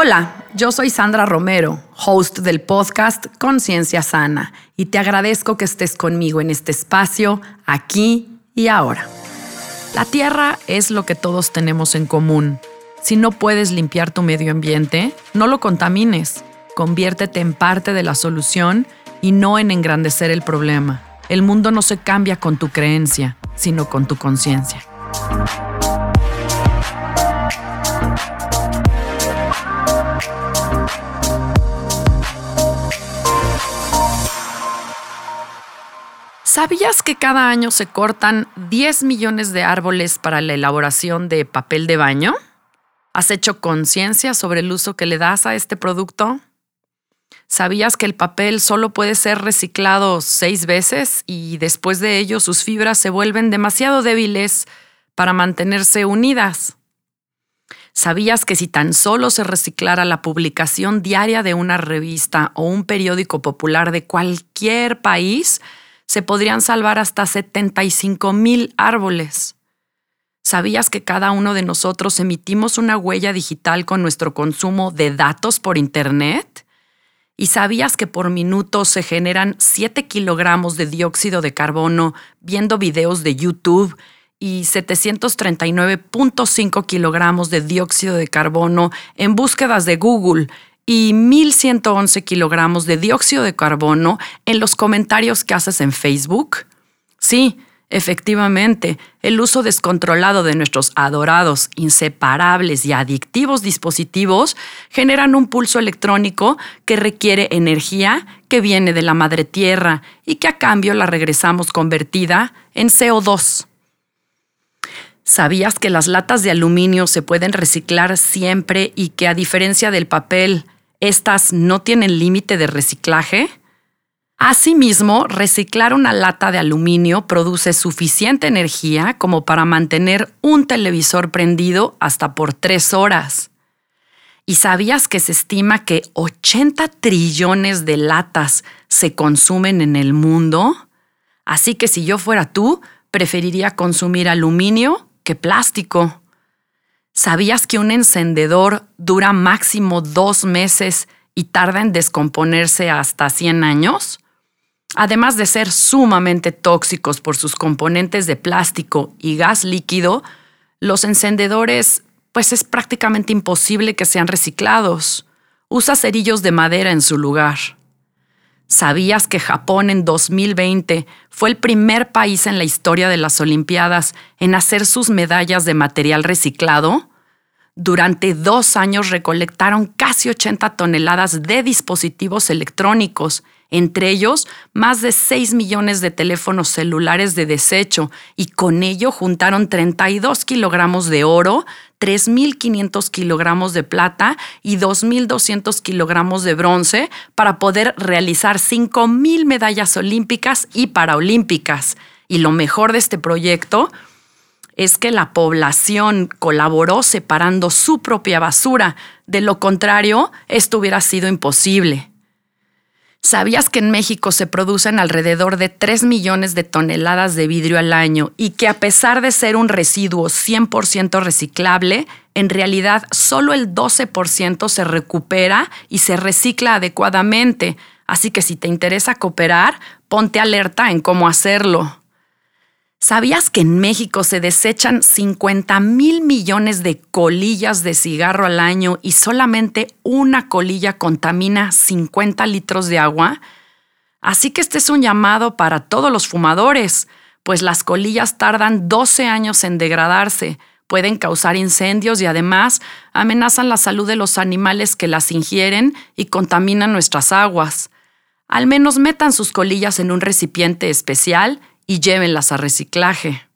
Hola, yo soy Sandra Romero, host del podcast Conciencia Sana, y te agradezco que estés conmigo en este espacio, aquí y ahora. La tierra es lo que todos tenemos en común. Si no puedes limpiar tu medio ambiente, no lo contamines. Conviértete en parte de la solución y no en engrandecer el problema. El mundo no se cambia con tu creencia, sino con tu conciencia. ¿Sabías que cada año se cortan 10 millones de árboles para la elaboración de papel de baño? ¿Has hecho conciencia sobre el uso que le das a este producto? ¿Sabías que el papel solo puede ser reciclado seis veces y después de ello sus fibras se vuelven demasiado débiles para mantenerse unidas? ¿Sabías que si tan solo se reciclara la publicación diaria de una revista o un periódico popular de cualquier país, se podrían salvar hasta 75 mil árboles. ¿Sabías que cada uno de nosotros emitimos una huella digital con nuestro consumo de datos por Internet? ¿Y sabías que por minuto se generan 7 kilogramos de dióxido de carbono viendo videos de YouTube y 739.5 kilogramos de dióxido de carbono en búsquedas de Google y 1.111 kilogramos de dióxido de carbono en los comentarios que haces en Facebook? Sí, efectivamente, el uso descontrolado de nuestros adorados, inseparables y adictivos dispositivos generan un pulso electrónico que requiere energía que viene de la madre tierra y que a cambio la regresamos convertida en CO2. ¿Sabías que las latas de aluminio se pueden reciclar siempre y que a diferencia del papel, estas no tienen límite de reciclaje? Asimismo, reciclar una lata de aluminio produce suficiente energía como para mantener un televisor prendido hasta por tres horas. ¿Y sabías que se estima que 80 trillones de latas se consumen en el mundo? Así que si yo fuera tú, preferiría consumir aluminio que plástico. ¿Sabías que un encendedor dura máximo dos meses y tarda en descomponerse hasta 100 años? Además de ser sumamente tóxicos por sus componentes de plástico y gas líquido, los encendedores pues es prácticamente imposible que sean reciclados. Usa cerillos de madera en su lugar. ¿Sabías que Japón en 2020 fue el primer país en la historia de las Olimpiadas en hacer sus medallas de material reciclado? Durante dos años recolectaron casi 80 toneladas de dispositivos electrónicos, entre ellos más de 6 millones de teléfonos celulares de desecho, y con ello juntaron 32 kilogramos de oro, 3.500 kilogramos de plata y 2.200 kilogramos de bronce para poder realizar 5.000 medallas olímpicas y paraolímpicas. Y lo mejor de este proyecto es que la población colaboró separando su propia basura. De lo contrario, esto hubiera sido imposible. ¿Sabías que en México se producen alrededor de 3 millones de toneladas de vidrio al año y que a pesar de ser un residuo 100% reciclable, en realidad solo el 12% se recupera y se recicla adecuadamente? Así que si te interesa cooperar, ponte alerta en cómo hacerlo. ¿Sabías que en México se desechan 50 mil millones de colillas de cigarro al año y solamente una colilla contamina 50 litros de agua? Así que este es un llamado para todos los fumadores, pues las colillas tardan 12 años en degradarse, pueden causar incendios y además amenazan la salud de los animales que las ingieren y contaminan nuestras aguas. Al menos metan sus colillas en un recipiente especial y llévenlas a reciclaje.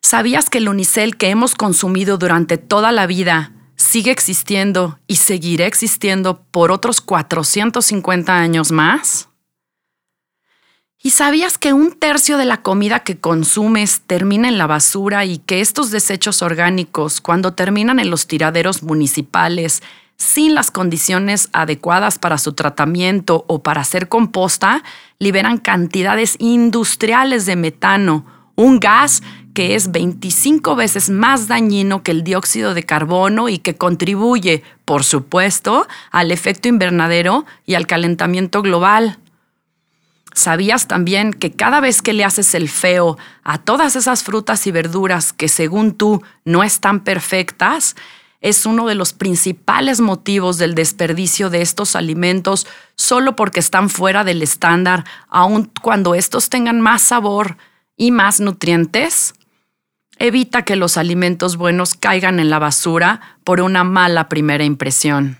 ¿Sabías que el unicel que hemos consumido durante toda la vida sigue existiendo y seguirá existiendo por otros 450 años más? ¿Y sabías que un tercio de la comida que consumes termina en la basura y que estos desechos orgánicos, cuando terminan en los tiraderos municipales, sin las condiciones adecuadas para su tratamiento o para hacer composta, liberan cantidades industriales de metano, un gas que es 25 veces más dañino que el dióxido de carbono y que contribuye, por supuesto, al efecto invernadero y al calentamiento global. ¿Sabías también que cada vez que le haces el feo a todas esas frutas y verduras que según tú no están perfectas, es uno de los principales motivos del desperdicio de estos alimentos solo porque están fuera del estándar, aun cuando estos tengan más sabor y más nutrientes? Evita que los alimentos buenos caigan en la basura por una mala primera impresión.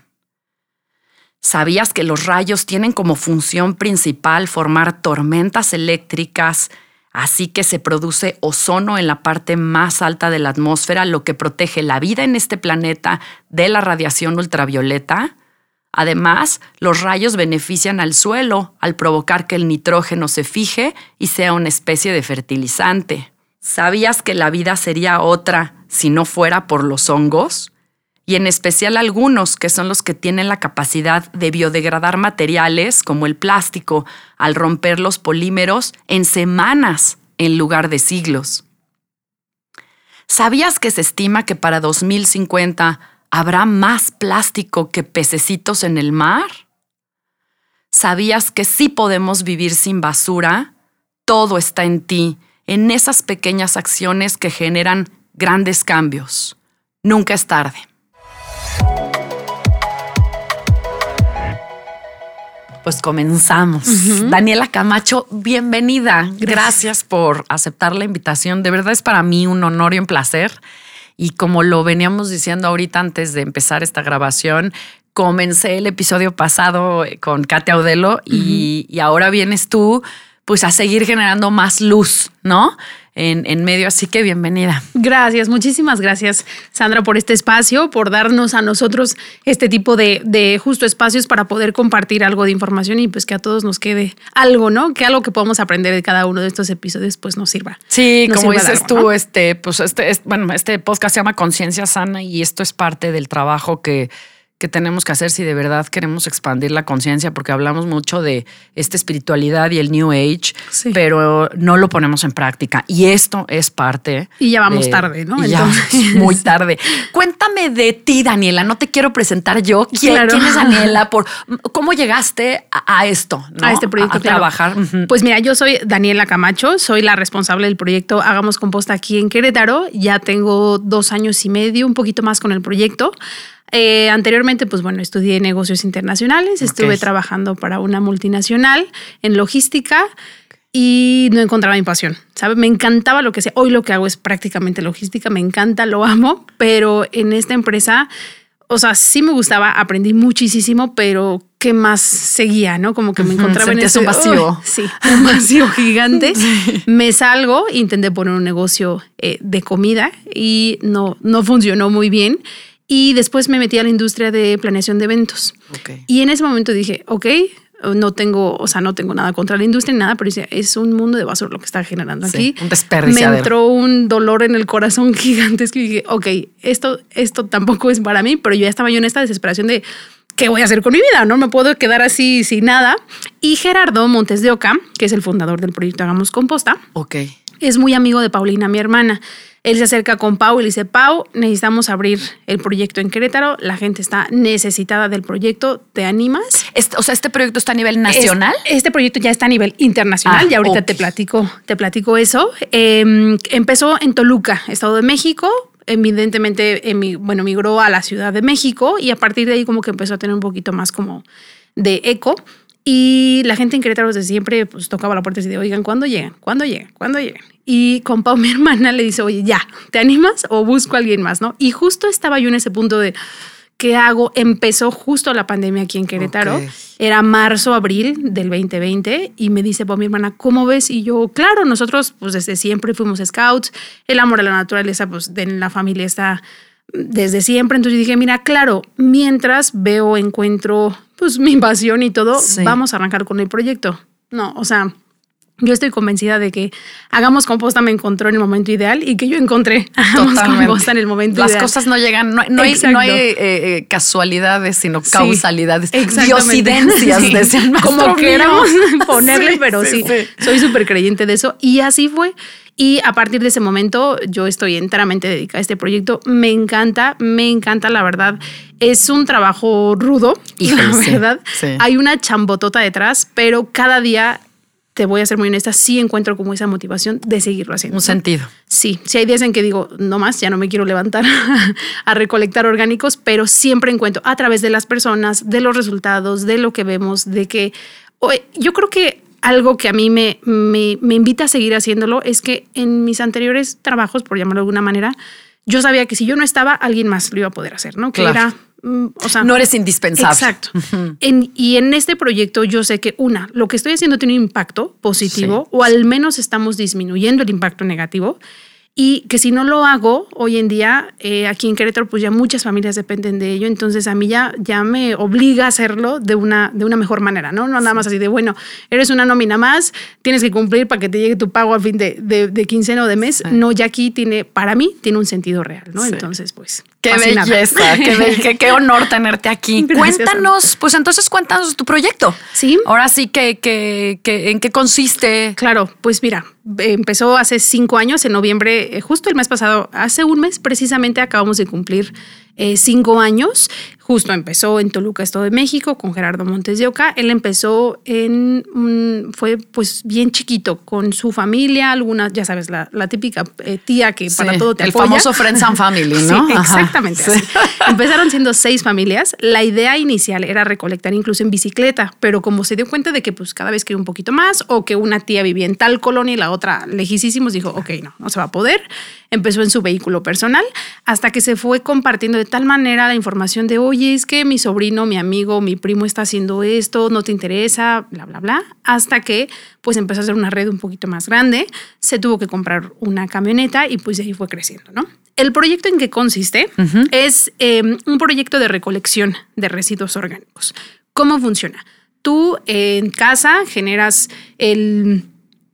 ¿Sabías que los rayos tienen como función principal formar tormentas eléctricas, así que se produce ozono en la parte más alta de la atmósfera, lo que protege la vida en este planeta de la radiación ultravioleta? Además, los rayos benefician al suelo al provocar que el nitrógeno se fije y sea una especie de fertilizante. ¿Sabías que la vida sería otra si no fuera por los hongos? Y en especial algunos que son los que tienen la capacidad de biodegradar materiales como el plástico al romper los polímeros en semanas en lugar de siglos. ¿Sabías que se estima que para 2050 habrá más plástico que pececitos en el mar? ¿Sabías que sí podemos vivir sin basura? Todo está en ti, en esas pequeñas acciones que generan grandes cambios. Nunca es tarde. Pues comenzamos. Daniela Camacho, bienvenida. Gracias. por aceptar la invitación. De verdad es para mí un honor y un placer. Y como lo veníamos diciendo ahorita antes de empezar esta grabación, comencé el episodio pasado con Katia Audelo y, y ahora vienes tú pues a seguir generando más luz, ¿no? En, medio. Así que bienvenida. Gracias, muchísimas gracias, Sandra, por este espacio, por darnos a nosotros este tipo de, de, justo espacios para poder compartir algo de información y pues que a todos nos quede algo, ¿no? Que algo que podamos aprender de cada uno de estos episodios pues nos sirva. Sí, como dices tú, este, pues este, bueno, este podcast se llama Conciencia Sana y esto es parte del trabajo que que tenemos que hacer si de verdad queremos expandir la conciencia, porque hablamos mucho de esta espiritualidad y el New Age, pero no lo ponemos en práctica. Y esto es parte. Y ya vamos tarde, ¿no? Ya muy tarde. Cuéntame de ti, Daniela. No te quiero presentar yo. ¿Quién, es Daniela? Por, ¿Cómo llegaste a, esto? A este proyecto. A, trabajar. Pues mira, yo soy Daniela Camacho, soy la responsable del proyecto Hagamos Composta aquí en Querétaro. Ya tengo dos años y medio, un poquito más con el proyecto. Eh, anteriormente, pues bueno, estudié negocios internacionales, estuve trabajando para una multinacional en logística y no encontraba mi pasión, ¿sabes? Me encantaba lo que sé. Hoy lo que hago es prácticamente logística, me encanta, lo amo, pero en esta empresa, o sea, sí me gustaba, aprendí muchísimo, pero ¿qué más seguía, no? Como que me encontraba en ese un vacío. sí, un vacío gigante. Me salgo, intenté poner un negocio eh, de comida y no, no funcionó muy bien. Y después me metí a la industria de planeación de eventos. Y en ese momento dije, ok, no tengo, o sea, no tengo nada contra la industria ni nada, pero es un mundo de basura lo que está generando aquí. Un desperdicio. Me entró un dolor en el corazón gigantesco y dije, ok, esto, esto tampoco es para mí, pero yo ya estaba yo en esta desesperación de qué voy a hacer con mi vida, no me puedo quedar así sin nada. Y Gerardo Montes de Oca, que es el fundador del proyecto Hagamos Composta, okay. es muy amigo de Paulina, mi hermana. Él se acerca con Pau y le dice, Pau, necesitamos abrir el proyecto en Querétaro, la gente está necesitada del proyecto, ¿te animas? Este, o sea, ¿este proyecto está a nivel nacional? Este, proyecto ya está a nivel internacional, y ah, ahorita te, platico, te platico eso. Em, empezó en Toluca, Estado de México, evidentemente, bueno, migró a la Ciudad de México y a partir de ahí como que empezó a tener un poquito más como de eco. Y la gente en Querétaro desde siempre pues, tocaba la puerta y decía, oigan, ¿cuándo llegan? ¿Cuándo llegan? ¿Cuándo llegan? Y con Pau, mi hermana, le dice, oye, ya, ¿te animas o busco a alguien más? ¿no? Y justo estaba yo en ese punto de, ¿qué hago? Empezó justo la pandemia aquí en Querétaro. Era marzo, abril del 2020. Y me dice, Pau, mi hermana, ¿cómo ves? Y yo, claro, nosotros pues desde siempre fuimos scouts. El amor a la naturaleza, pues en la familia está desde siempre. Entonces dije, mira, claro, mientras veo, encuentro pues mi pasión y todo, vamos a arrancar con el proyecto. No, o sea, yo estoy convencida de que Hagamos Composta me encontró en el momento ideal y que yo encontré Hagamos Composta en el momento Las ideal. Las cosas no llegan, no, hay, eh, eh, casualidades, sino causalidades, diosidencias, decían Como queramos ponerle, pero sí, soy súper creyente de eso. Y así fue. Y a partir de ese momento yo estoy enteramente dedicada a este proyecto. Me encanta, me encanta, la verdad. Es un trabajo rudo, la verdad. Hay una chambotota detrás, pero cada día te voy a ser muy honesta, sí encuentro como esa motivación de seguirlo haciendo. Un sentido. Sí, sí hay días en que digo, no más, ya no me quiero levantar a recolectar orgánicos, pero siempre encuentro a través de las personas, de los resultados, de lo que vemos, de que yo creo que algo que a mí me, me, me invita a seguir haciéndolo es que en mis anteriores trabajos, por llamarlo de alguna manera, yo sabía que si yo no estaba, alguien más lo iba a poder hacer, ¿no? Que era Mm, o sea, no eres indispensable. Exacto. y en este proyecto yo sé que una, lo que estoy haciendo tiene un impacto positivo o al menos estamos disminuyendo el impacto negativo y que si no lo hago hoy en día, eh, aquí en Querétaro, pues ya muchas familias dependen de ello, entonces a mí ya, ya me obliga a hacerlo de una, de una mejor manera, ¿no? No nada más así de, bueno, eres una nómina más, tienes que cumplir para que te llegue tu pago al fin de, de, quincena o de mes. No, ya aquí tiene, para mí, tiene un sentido real, ¿no? Entonces, pues... Qué belleza, qué, qué, honor tenerte aquí. cuéntanos, pues entonces cuéntanos tu proyecto. Sí. Ahora sí, que, que, ¿en qué consiste? Claro, pues mira, empezó hace cinco años, en noviembre, eh, justo el mes pasado, hace un mes precisamente acabamos de cumplir eh, cinco años. Justo empezó en Toluca, Estado de México, con Gerardo Montes de Oca. Él empezó en, fue pues bien chiquito, con su familia, algunas, ya sabes, la, típica eh, tía que para todo te El famoso Friends and Family, ¿no? Sí, exactamente. Empezaron siendo seis familias. La idea inicial era recolectar incluso en bicicleta, pero como se dio cuenta de que pues cada vez quería un poquito más o que una tía vivía en tal colonia y la otra lejísimos, dijo, ok, no, no se va a poder. Empezó en su vehículo personal hasta que se fue compartiendo de tal manera la información de, oye, es que mi sobrino, mi amigo, mi primo está haciendo esto, no te interesa, bla, bla, bla, hasta que pues empezó a hacer una red un poquito más grande, se tuvo que comprar una camioneta y pues de ahí fue creciendo, ¿no? El proyecto en que consiste es em, un proyecto de recolección de residuos orgánicos. ¿Cómo funciona? Tú en casa generas el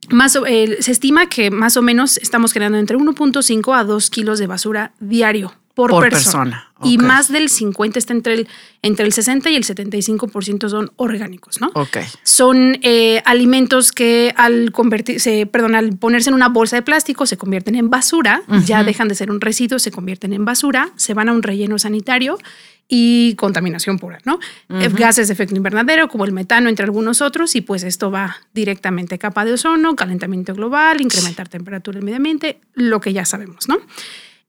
más, se estima que más o menos estamos generando entre 1.5 a 2 kilos de basura diario por, persona. Y más del 50 está entre el, entre el 60 y el 75% son orgánicos, ¿no? Ok. Son eh, alimentos que al convertirse, perdón, al ponerse en una bolsa de plástico se convierten en basura, ya dejan de ser un residuo, se convierten en basura, se van a un relleno sanitario y contaminación pura, ¿no? Eh, gases de efecto invernadero como el metano, entre algunos otros, y pues esto va directamente a capa de ozono, calentamiento global, incrementar temperatura del medio ambiente, lo que ya sabemos, ¿no?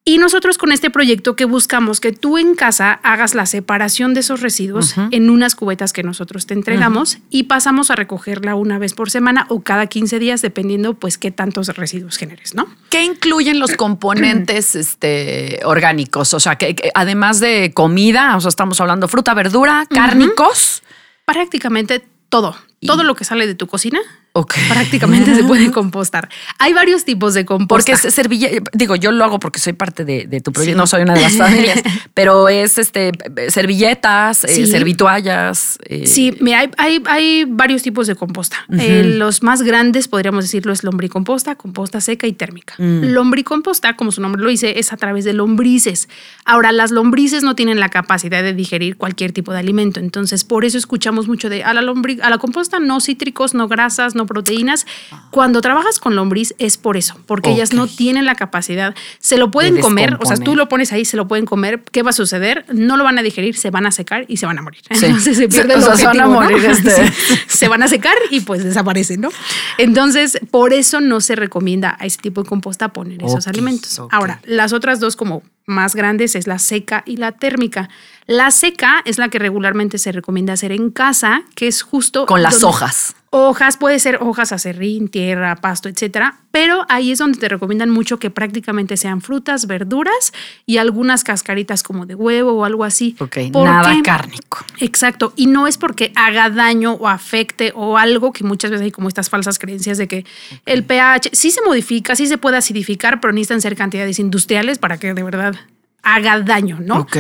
Y nosotros con este proyecto que buscamos que tú en casa hagas la separación de esos residuos en unas cubetas que nosotros te entregamos y pasamos a recogerla una vez por semana o cada 15 días dependiendo pues qué tantos residuos generes, ¿no? ¿Qué incluyen los componentes este, orgánicos? O sea, que, además de comida, o sea, estamos hablando fruta, verdura, cárnicos. Prácticamente todo. Todo lo que sale de tu cocina prácticamente se puede compostar. Hay varios tipos de composta. Porque es servilleta, digo, yo lo hago porque soy parte de, tu proyecto, no soy una de las familias, pero es este servilletas, eh, servituallas. Eh. Sí, mira, hay, hay, varios tipos de composta. Eh, los más grandes, podríamos decirlo, es lombricomposta, composta seca y térmica. Mm. Lombricomposta, como su nombre lo dice, es a través de lombrices. Ahora, las lombrices no tienen la capacidad de digerir cualquier tipo de alimento, entonces por eso escuchamos mucho de a la, a la composta no cítricos, no grasas, no proteínas. Cuando trabajas con lombriz es por eso, porque ellas no tienen la capacidad. Se lo pueden comer, o sea, tú lo pones ahí, se lo pueden comer. ¿Qué va a suceder? No lo van a digerir, se van a secar y se van a morir. Entonces se pierde el se van a morir. Este. se van a secar y pues desaparecen, ¿no? Entonces, por eso no se recomienda a ese tipo de composta poner esos alimentos. Ahora, las otras dos como más grandes es la seca y la térmica. La seca es la que regularmente se recomienda hacer en casa, que es justo... Con las hojas. Hojas, puede ser hojas acerrín, tierra, pasto, etcétera, pero ahí es donde te recomiendan mucho que prácticamente sean frutas, verduras y algunas cascaritas como de huevo o algo así. Ok, nada cárnico. Exacto, y no es porque haga daño o afecte o algo que muchas veces hay como estas falsas creencias de que el pH sí se modifica, sí se puede acidificar, pero necesitan ser cantidades industriales para que de verdad haga daño, ¿no? Ok.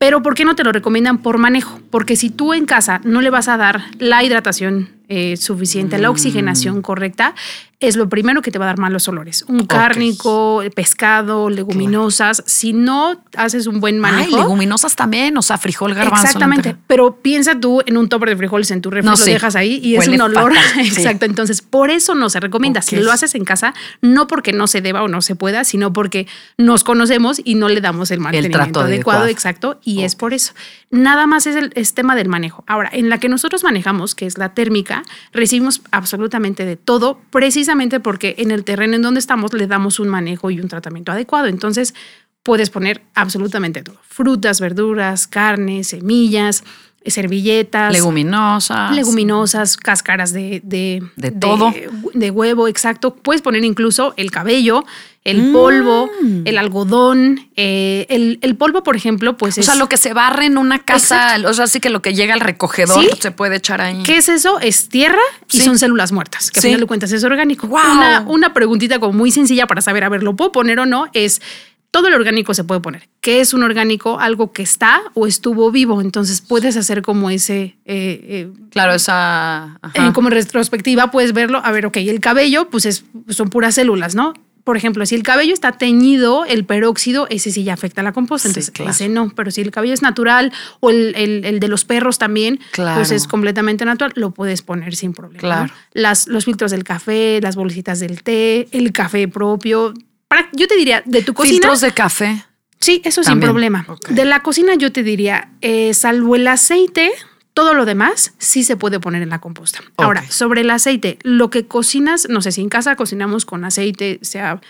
Pero ¿por qué no te lo recomiendan por manejo? Porque si tú en casa no le vas a dar la hidratación eh, suficiente, la Mm. oxigenación correcta, es lo primero que te va a dar malos olores. Un cárnico, pescado, leguminosas. Si no haces un buen Ay, manejo. leguminosas también, o sea, frijol, garbanzo. Exactamente, pero piensa tú en un topper de frijoles en tu refri, No, lo sí. dejas ahí y es un olor. fatal, sí. Exacto, entonces por eso no se recomienda. Si lo haces en casa, no porque no se deba o no se pueda, sino porque nos conocemos y no le damos el mantenimiento trato adecuado, adecuado. exacto, y es por eso. Nada más es el es tema del manejo. Ahora, en la que nosotros manejamos, que es la térmica, recibimos absolutamente de todo, precisamente porque en el terreno en donde estamos le damos un manejo y un tratamiento adecuado. Entonces, puedes poner absolutamente todo. Frutas, verduras, carnes, semillas, servilletas. Leguminosas. Leguminosas, cáscaras de, de, De todo. De huevo, exacto. Puedes poner incluso el cabello, el Mm. polvo, el algodón. eh, el, el polvo, por ejemplo, pues O es. sea, lo que se barre en una casa, o sea, sí que lo que llega al recogedor Sí. se puede echar ahí. ¿Qué es eso? Es tierra y Sí. son células muertas, que Sí. a final de cuentas es orgánico. Una, una preguntita como muy sencilla para saber, a ver, ¿lo puedo poner o no? Es todo el orgánico se puede poner. ¿Qué es un orgánico? Algo que está o estuvo vivo. Entonces puedes hacer como ese, eh, eh, Claro, esa. eh, como en retrospectiva puedes verlo. A ver, ok, el cabello, pues es, son puras células, ¿no? Por ejemplo, si el cabello está teñido, el peróxido, ese sí ya afecta a la composta. Sí, Entonces, claro. ese no. Pero si el cabello es natural o el, el- el de los perros también, Claro. pues es completamente natural, lo puedes poner sin problema. Claro. ¿no? Las, los filtros del café, las bolsitas del té, el café propio. Para, yo te diría, de tu cocina. Filtros de café. Sí, eso sin problema. De la cocina yo te diría, eh, salvo el aceite, todo lo demás sí se puede poner en la composta. Ahora, sobre el aceite, lo que cocinas, no sé si en casa cocinamos con aceite, sea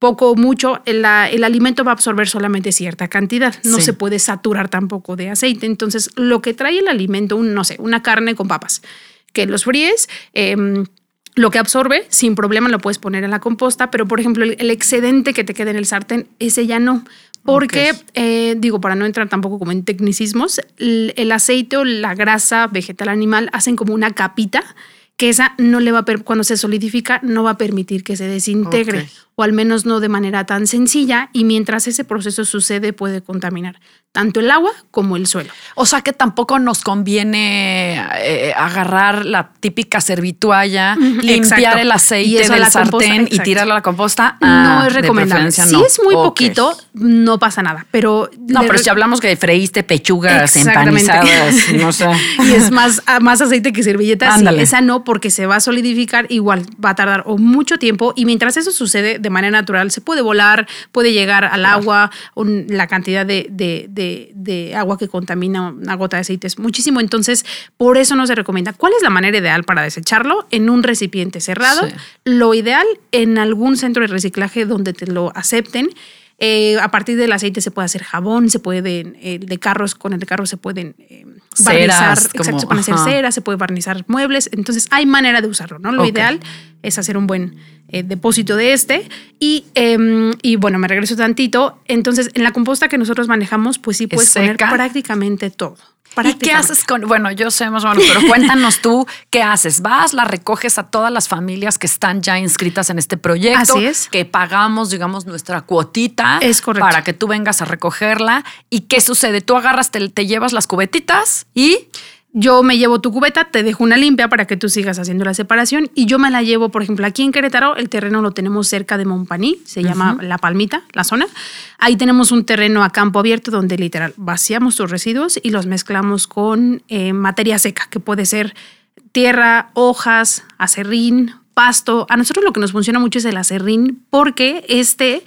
poco o mucho, el, la- el alimento va a absorber solamente cierta cantidad. No Sí. se puede saturar tampoco de aceite. Entonces, lo que trae el alimento, un, no sé, una carne con papas, que los fríes, em, lo que absorbe, sin problema lo puedes poner en la composta, pero por ejemplo, el, el excedente que te queda en el sartén, ese ya no. Porque, eh, digo, para no entrar tampoco como en tecnicismos, el, el aceite o la grasa vegetal animal hacen como una capita que esa no le va a, cuando se solidifica, no va a permitir que se desintegre. O al menos no de manera tan sencilla, y mientras ese proceso sucede puede contaminar tanto el agua como el suelo. O sea que tampoco nos conviene eh, agarrar la típica servitualla, limpiar exacto. el aceite del la composta, sartén y tirarlo a la composta. no Ah, es recomendable. Si no. es muy poquito, no pasa nada, pero... No, pero si hablamos que freíste pechugas empanizadas, no sé. y es más, ah, más aceite que servilleta. sí, esa no, porque se va a solidificar, igual va a tardar o mucho tiempo. Y mientras eso sucede de manera natural, se puede volar, puede llegar al agua, un- la cantidad de, de- de- de agua que contamina una gota de aceite es muchísimo. Entonces, por eso no se recomienda. ¿Cuál es la manera ideal para desecharlo? En un recipiente cerrado. Sí. Lo ideal en algún centro de reciclaje donde te lo acepten. Eh, a partir del aceite se puede hacer jabón, se pueden, eh, de carros, con el de carro se pueden eh, barnizar, Ceras, exacto, como- se pueden hacer ajá. cera, se puede barnizar muebles. Entonces hay manera de usarlo, ¿no? Lo ideal es hacer un buen eh, depósito de este. Y, em, y bueno, me regreso tantito. Entonces, en la composta que nosotros manejamos, pues sí puedes poner prácticamente todo. ¿Y qué haces con.? Bueno, yo sé más o menos, pero cuéntanos tú qué haces. Vas, la recoges a todas las familias que están ya inscritas en este proyecto. Así es. Que pagamos, digamos, nuestra cuotita. Es correcto. Para que tú vengas a recogerla. ¿Y qué sucede? Tú agarras, te, te llevas las cubetitas y. Yo me llevo tu cubeta, te dejo una limpia para que tú sigas haciendo la separación y yo me la llevo, por ejemplo, aquí en Querétaro, el terreno lo tenemos cerca de Montpaní, se llama La Palmita, la zona. Ahí tenemos un terreno a campo abierto donde literal vaciamos tus residuos y los mezclamos con eh, materia seca, que puede ser tierra, hojas, acerrín, pasto. A nosotros lo que nos funciona mucho es el acerrín porque este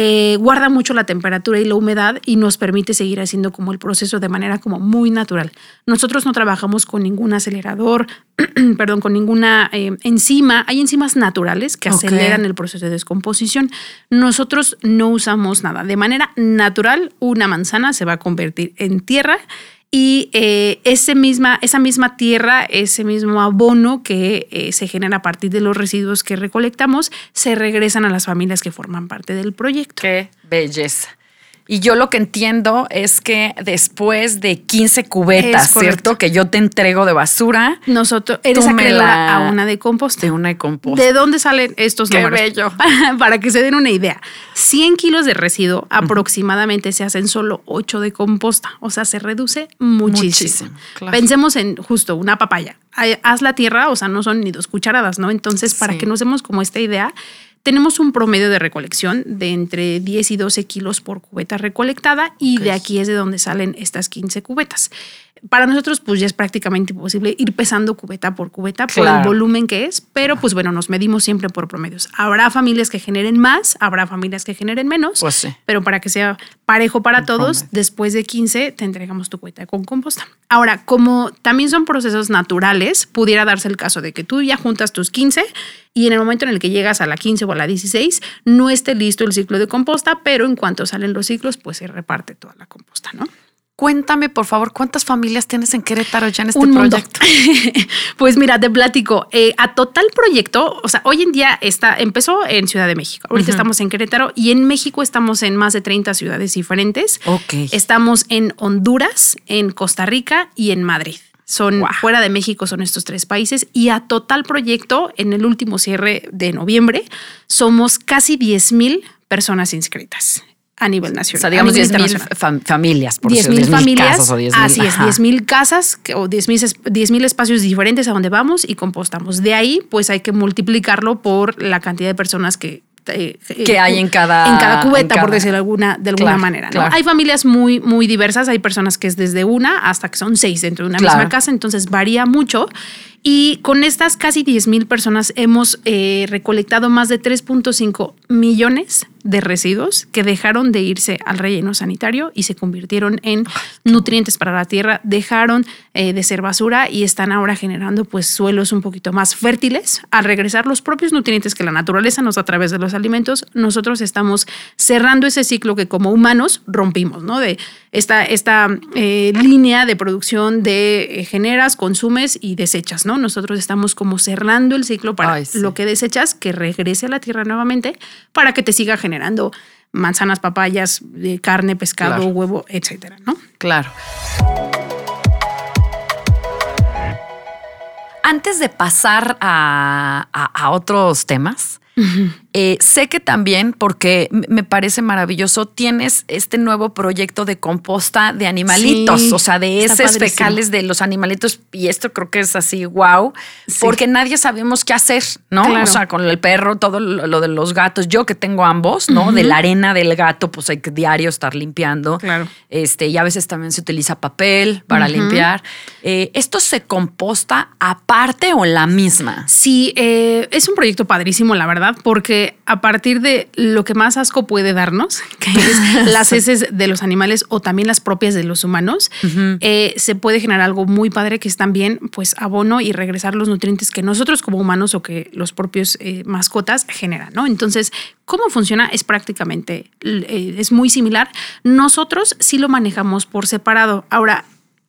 eh, guarda mucho la temperatura y la humedad y nos permite seguir haciendo como el proceso de manera como muy natural. Nosotros no trabajamos con ningún acelerador, perdón, con ninguna eh, enzima. Hay enzimas naturales que aceleran el proceso de descomposición. Nosotros no usamos nada. De manera natural, una manzana se va a convertir en tierra y eh, ese misma, esa misma tierra, ese mismo abono que eh, se genera a partir de los residuos que recolectamos, se regresan a las familias que forman parte del proyecto. Qué belleza. Y yo lo que entiendo es que después de 15 cubetas, ¿cierto? Que yo te entrego de basura. Nosotros, eres acreedora a una de composta. De una de composta. ¿De dónde salen estos Qué números? bello. Para que se den una idea. 100 kilos de residuo aproximadamente se hacen solo 8 de composta. O sea, se reduce muchísimo. Muchísimo, claro. Pensemos en justo una papaya. Ay, Haz la tierra, o sea, no son ni dos cucharadas, ¿no? Entonces, para Sí. que nos demos como esta idea, tenemos un promedio de recolección de entre 10 y 12 kilos por cubeta recolectada y de Ok. aquí es de donde salen estas 15 cubetas. Para nosotros, pues ya es prácticamente imposible ir pesando cubeta por cubeta por el Claro. volumen que es, pero pues bueno, nos medimos siempre por promedios. Habrá familias que generen más, habrá familias que generen menos, Pues sí. pero para que sea parejo para Un todos, promedio. después de 15 te entregamos tu cubeta con composta. Ahora, como también son procesos naturales, pudiera darse el caso de que tú ya juntas tus 15 y en el momento en el que llegas a la 15 o a la 16 no esté listo el ciclo de composta, pero en cuanto salen los ciclos, pues se reparte toda la composta, ¿no? Cuéntame, por favor, ¿cuántas familias tienes en Querétaro ya en este un proyecto? pues mira, te platico. Eh, a total proyecto, o sea, hoy en día está, empezó en Ciudad de México. Ahorita estamos en Querétaro y en México estamos en más de 30 ciudades diferentes. Ok. Estamos en Honduras, en Costa Rica y en Madrid. Son Wow. fuera de México, son estos tres países. Y a total proyecto, en el último cierre de noviembre, somos casi 10 mil personas inscritas a nivel O nacional. sea, a digamos nivel 10 mil internacional. familias, por 10 decirlo, mil 10,000 familias. casas o 10 mil. así es, ajá. 10 mil casas que- o 10 mil es- 10 mil espacios diferentes a donde vamos y compostamos. De ahí, pues hay que multiplicarlo por la cantidad de personas que. Eh, Que hay en cada- en cada cubeta, en cada- por decirlo de alguna, de alguna Claro, manera. ¿no? claro. Hay familias muy, muy diversas. Hay personas que es desde una hasta que son seis dentro de una Claro. misma casa. Entonces varía mucho. Y con estas casi 10 mil personas hemos eh, recolectado más de 3.5 millones de residuos que dejaron de irse al relleno sanitario y se convirtieron en nutrientes para la tierra, dejaron eh, de ser basura y están ahora generando pues suelos un poquito más fértiles. Al regresar los propios nutrientes que la naturaleza nos da a través de los alimentos, nosotros estamos cerrando ese ciclo que como humanos rompimos, ¿no? De esta, esta eh, línea de producción de eh, generas, consumes y desechas, ¿no? Nosotros estamos como cerrando el ciclo para Ay, sí. lo que desechas que regrese a la tierra nuevamente para que te siga generando manzanas, papayas, eh, carne, pescado, Claro. huevo, etcétera, ¿no? Claro. Antes de pasar a, a- a otros temas, eh, sé que también, porque me parece maravilloso, tienes este nuevo proyecto de composta de animalitos, Sí, o sea, de heces fecales de los animalitos. Y esto creo que es así, wow, Sí. porque nadie sabemos qué hacer, ¿no? Claro. O sea, con el perro, todo lo, lo de los gatos. Yo que tengo ambos, ¿no? De la arena del gato, pues hay que diario estar limpiando. Claro. Este, y a veces también se utiliza papel para limpiar. Eh, ¿Esto se composta aparte o en la misma? Sí, eh, es un proyecto padrísimo, la verdad, porque a partir de lo que más asco puede darnos, que es las heces de los animales o también las propias de los humanos, eh, se puede generar algo muy padre que es también pues abono y regresar los nutrientes que nosotros como humanos o que los propios eh, mascotas generan, ¿no? Entonces, ¿cómo funciona? Es prácticamente, eh, es muy similar. Nosotros sí lo manejamos por separado. Ahora,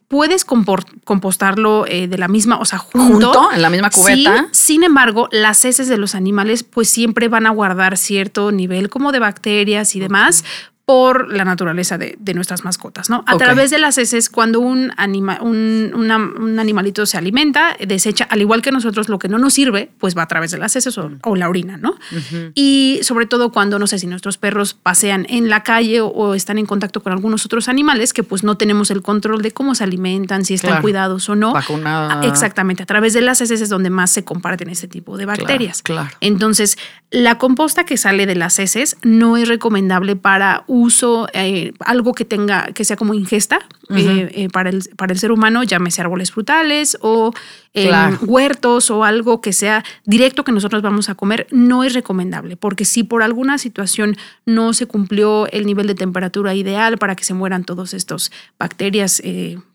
puedes compostarlo eh, de la misma, o sea, junto. ¿Junto? ¿En la misma cubeta? Sí, sin embargo, las heces de los animales pues siempre van a guardar cierto nivel como de bacterias y demás por la naturaleza de, de nuestras mascotas, ¿no? A través de las heces, cuando un, anima- un, una- un animalito se alimenta, desecha, al igual que nosotros, lo que no nos sirve, pues va a través de las heces o, o la orina, ¿no? Y sobre todo cuando, no sé, si nuestros perros pasean en la calle o, o están en contacto con algunos otros animales que pues no tenemos el control de cómo se alimentan, si están Claro. cuidados o no. Vacunada. Ah, Exactamente, a través de las heces es donde más se comparten este tipo de bacterias. claro. Entonces, la composta que sale de las heces no es recomendable para uso, eh, algo que tenga, que sea como ingesta eh, eh, para, el, para el ser humano, llámese árboles frutales o Claro. huertos o algo que sea directo que nosotros vamos a comer, no es recomendable, porque si por alguna situación no se cumplió el nivel de temperatura ideal para que se mueran todos estos bacterias,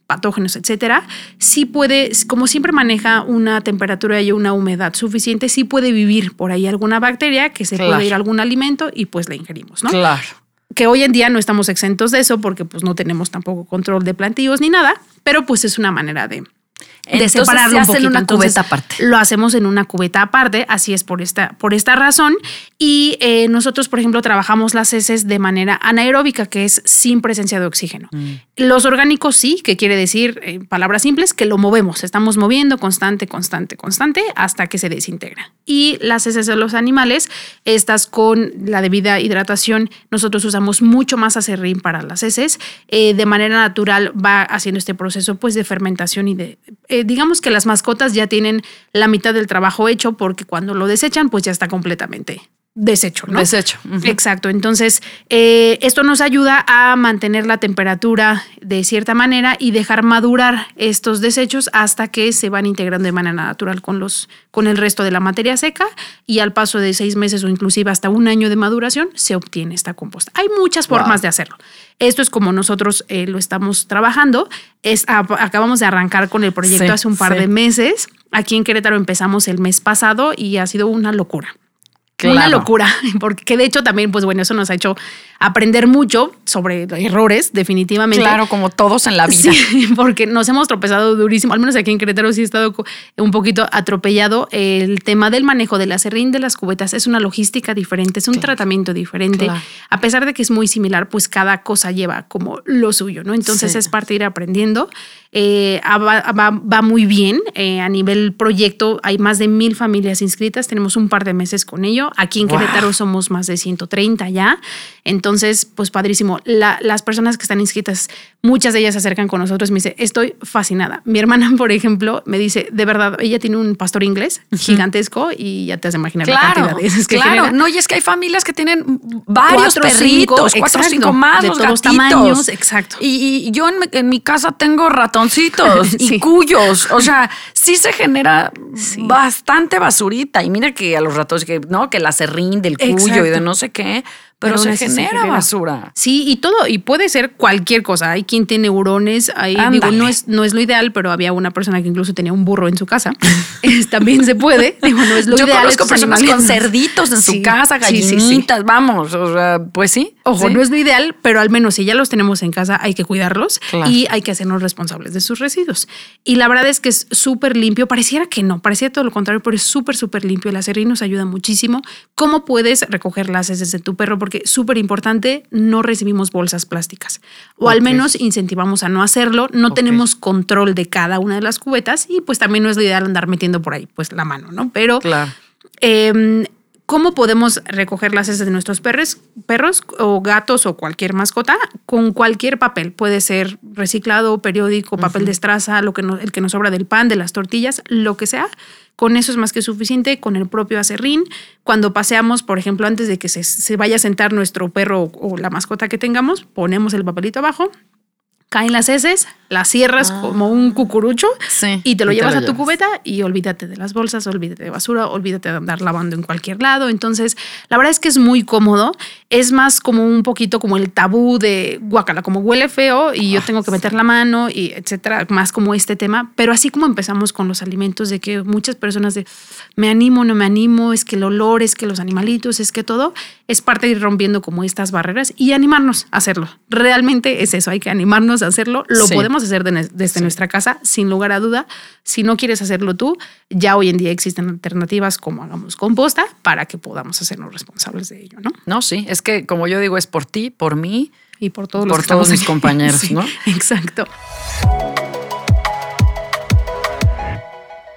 patógenos, etcétera, sí puede, como siempre maneja una temperatura y una humedad suficiente, sí puede vivir por ahí alguna bacteria que se Claro. puede ir a algún alimento y pues la ingerimos, ¿no? Claro. Que hoy en día no estamos exentos de eso porque pues no tenemos tampoco control de plantíos ni nada, pero pues es una manera de... Entonces, separarlo se un hace en poquito. una Entonces, cubeta aparte. Lo hacemos en una cubeta aparte, así es por esta, por esta razón. Y eh, nosotros, por ejemplo, trabajamos las heces de manera anaeróbica, que es sin presencia de oxígeno. Mm. Los orgánicos sí, que quiere decir, en palabras simples, que lo movemos. Estamos moviendo constante, constante, constante hasta que se desintegra. Y las heces de los animales, estas con la debida hidratación, nosotros usamos mucho más acerrín para las heces. Eh, de manera natural va haciendo este proceso pues de fermentación y de, eh, digamos que las mascotas ya tienen la mitad del trabajo hecho porque cuando lo desechan pues ya está completamente deshecho, ¿no? Desecho. Exacto. Entonces, eh, esto nos ayuda a mantener la temperatura de cierta manera y dejar madurar estos desechos hasta que se van integrando de manera natural con, los, con el resto de la materia seca y al paso de seis meses o inclusive hasta un año de maduración se obtiene esta composta. Hay muchas formas Wow. de hacerlo. Esto es como nosotros eh, lo estamos trabajando. Es, a- acabamos de arrancar con el proyecto Sí, hace un par sí. de meses. Aquí en Querétaro empezamos el mes pasado y ha sido una locura. Una Claro. locura, porque de hecho también, pues bueno, eso nos ha hecho aprender mucho sobre errores, definitivamente. Claro, como todos en la vida. Sí, porque nos hemos tropezado durísimo, al menos aquí en Querétaro sí he estado un poquito atropellado. El tema del manejo del acerrín de las cubetas es una logística diferente, es un tratamiento diferente. Claro. A pesar de que es muy similar, pues cada cosa lleva como lo suyo, ¿no? Entonces Sí. es parte de ir aprendiendo. Eh, va, va- va muy bien. eh, a nivel proyecto hay más de mil familias inscritas, tenemos un par de meses con ello. Aquí en Wow. Querétaro somos más de 130 ya. Entonces, pues padrísimo. La- las personas que están inscritas, muchas de ellas se acercan con nosotros y me dice, estoy fascinada. Mi hermana, por ejemplo, me dice, de verdad, ella tiene un pastor inglés gigantesco y ya te has de imaginar la Claro, cantidad de heces que claro. genera. No, y es que hay familias que tienen varios Cuatro, perritos, cinco, cuatro o cinco más, de los todos gatitos. tamaños, exacto. Y, y yo en mi, en mi casa tengo ratoncitos Sí. y cuyos. O sea, sí se genera Sí. bastante basurita. Y mira que a los ratones, que no, que el acerrín del cuyo y de no sé qué, pero, Pero se, se genera genera. basura. Sí, y todo, y puede ser cualquier cosa. Hay quien tiene hurones, ahí digo, no es, no es lo ideal, pero había una persona que incluso tenía un burro en su casa. También se puede. Digo, no es lo Yo ideal. conozco estos personas animales- con cerditos en Sí, su casa, sí, sí, sí. gallinitas, vamos, o sea, pues sí. Ojo, sí. no es lo ideal, pero al menos si ya los tenemos en casa, hay que cuidarlos Claro. y hay que hacernos responsables de sus residuos. Y la verdad es que es súper limpio. Pareciera que no, parecía todo lo contrario, pero es súper, súper limpio. El acerrín nos ayuda muchísimo. ¿Cómo puedes recoger las heces de tu perro? Porque súper importante, no recibimos bolsas plásticas. O al menos incentivamos a no hacerlo. No tenemos control de cada una de las cubetas y pues también no es lo ideal andar metiendo por ahí pues la mano, ¿no? Pero Claro. eh, ¿Cómo podemos recoger las heces de nuestros perros, perros o gatos o cualquier mascota? Con cualquier papel. Puede ser reciclado, periódico, papel de estraza, lo que no- el que nos sobra del pan, de las tortillas, lo que sea. Con eso es más que suficiente, con el propio acerrín. Cuando paseamos, por ejemplo, antes de que se, se vaya a sentar nuestro perro o, o la mascota que tengamos, ponemos el papelito abajo, caen las heces, las cierras como un cucurucho Sí, y te lo y te llevas lo a tu llevas. cubeta y olvídate de las bolsas, olvídate de basura, olvídate de andar lavando en cualquier lado. Entonces, la verdad es que es muy cómodo. Es más como un poquito como el tabú de guacala, como huele feo y yo tengo que meter la mano y etcétera, más como este tema. Pero así como empezamos con los alimentos, de que muchas personas de me animo, no me animo, es que el olor, es que los animalitos, es que todo, es parte de ir rompiendo como estas barreras y animarnos a hacerlo. Realmente es eso, hay que animarnos hacerlo. Lo Sí. podemos hacer de- desde nuestra casa, sin lugar a duda. Si no quieres hacerlo tú, ya hoy en día existen alternativas como hagamos composta para que podamos hacernos responsables de ello, ¿no? No, sí, es que como yo digo, es por ti, por mí. Y por todos Por todos mis aquí. compañeros, Sí, ¿no? Exacto.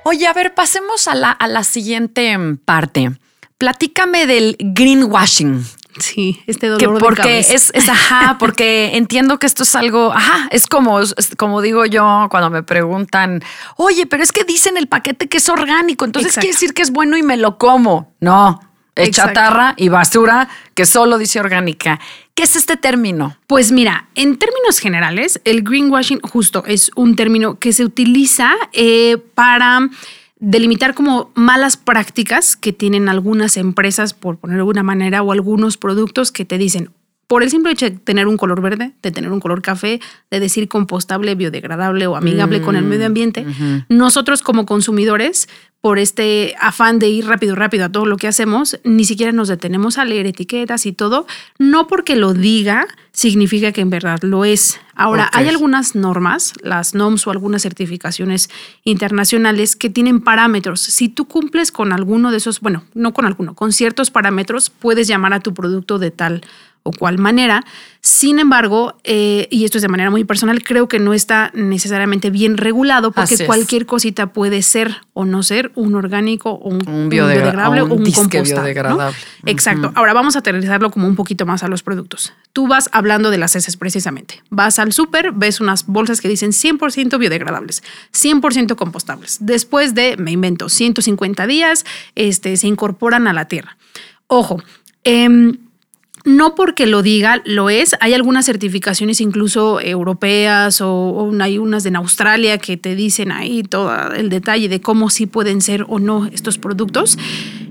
Oye, a ver, pasemos a la, a la siguiente parte. Platícame del greenwashing. Sí, este Que dolor de porque cabeza. es, es ajá, porque entiendo que esto es algo, ajá, es como, es como digo yo cuando me preguntan, oye, pero es que dicen el paquete que es orgánico, entonces Exacto. quiere decir que es bueno y me lo como. No, es Exacto. chatarra y basura que solo dice orgánica. ¿Qué es este término? Pues mira, en términos generales, el greenwashing justo es un término que se utiliza eh, para delimitar como malas prácticas que tienen algunas empresas, por ponerlo de alguna manera, o algunos productos que te dicen, por el simple hecho de tener un color verde, de tener un color café, de decir compostable, biodegradable o amigable con el medio ambiente, nosotros como consumidores, por este afán de ir rápido, rápido a todo lo que hacemos, ni siquiera nos detenemos a leer etiquetas y todo, no porque lo diga, significa que en verdad lo es. Ahora, hay algunas normas, las NOMS o algunas certificaciones internacionales que tienen parámetros. Si tú cumples con alguno de esos, bueno, no con alguno, con ciertos parámetros, puedes llamar a tu producto de tal o cual manera. Sin embargo, eh, y esto es de manera muy personal, creo que no está necesariamente bien regulado porque cualquier cosita puede ser o no ser un orgánico o un, biodegradable o un, compostable. Exacto. Ahora vamos a aterrizarlo como un poquito más a los productos. Tú vas hablando de las heces precisamente. Vas al súper, ves unas bolsas que dicen 100% biodegradables, 100% compostables. Después de, me invento, 150 días, este, se incorporan a la tierra. Ojo, eh, no porque lo diga, lo es. Hay algunas certificaciones incluso europeas o, hay unas en Australia que te dicen ahí todo el detalle de cómo sí pueden ser o no estos productos.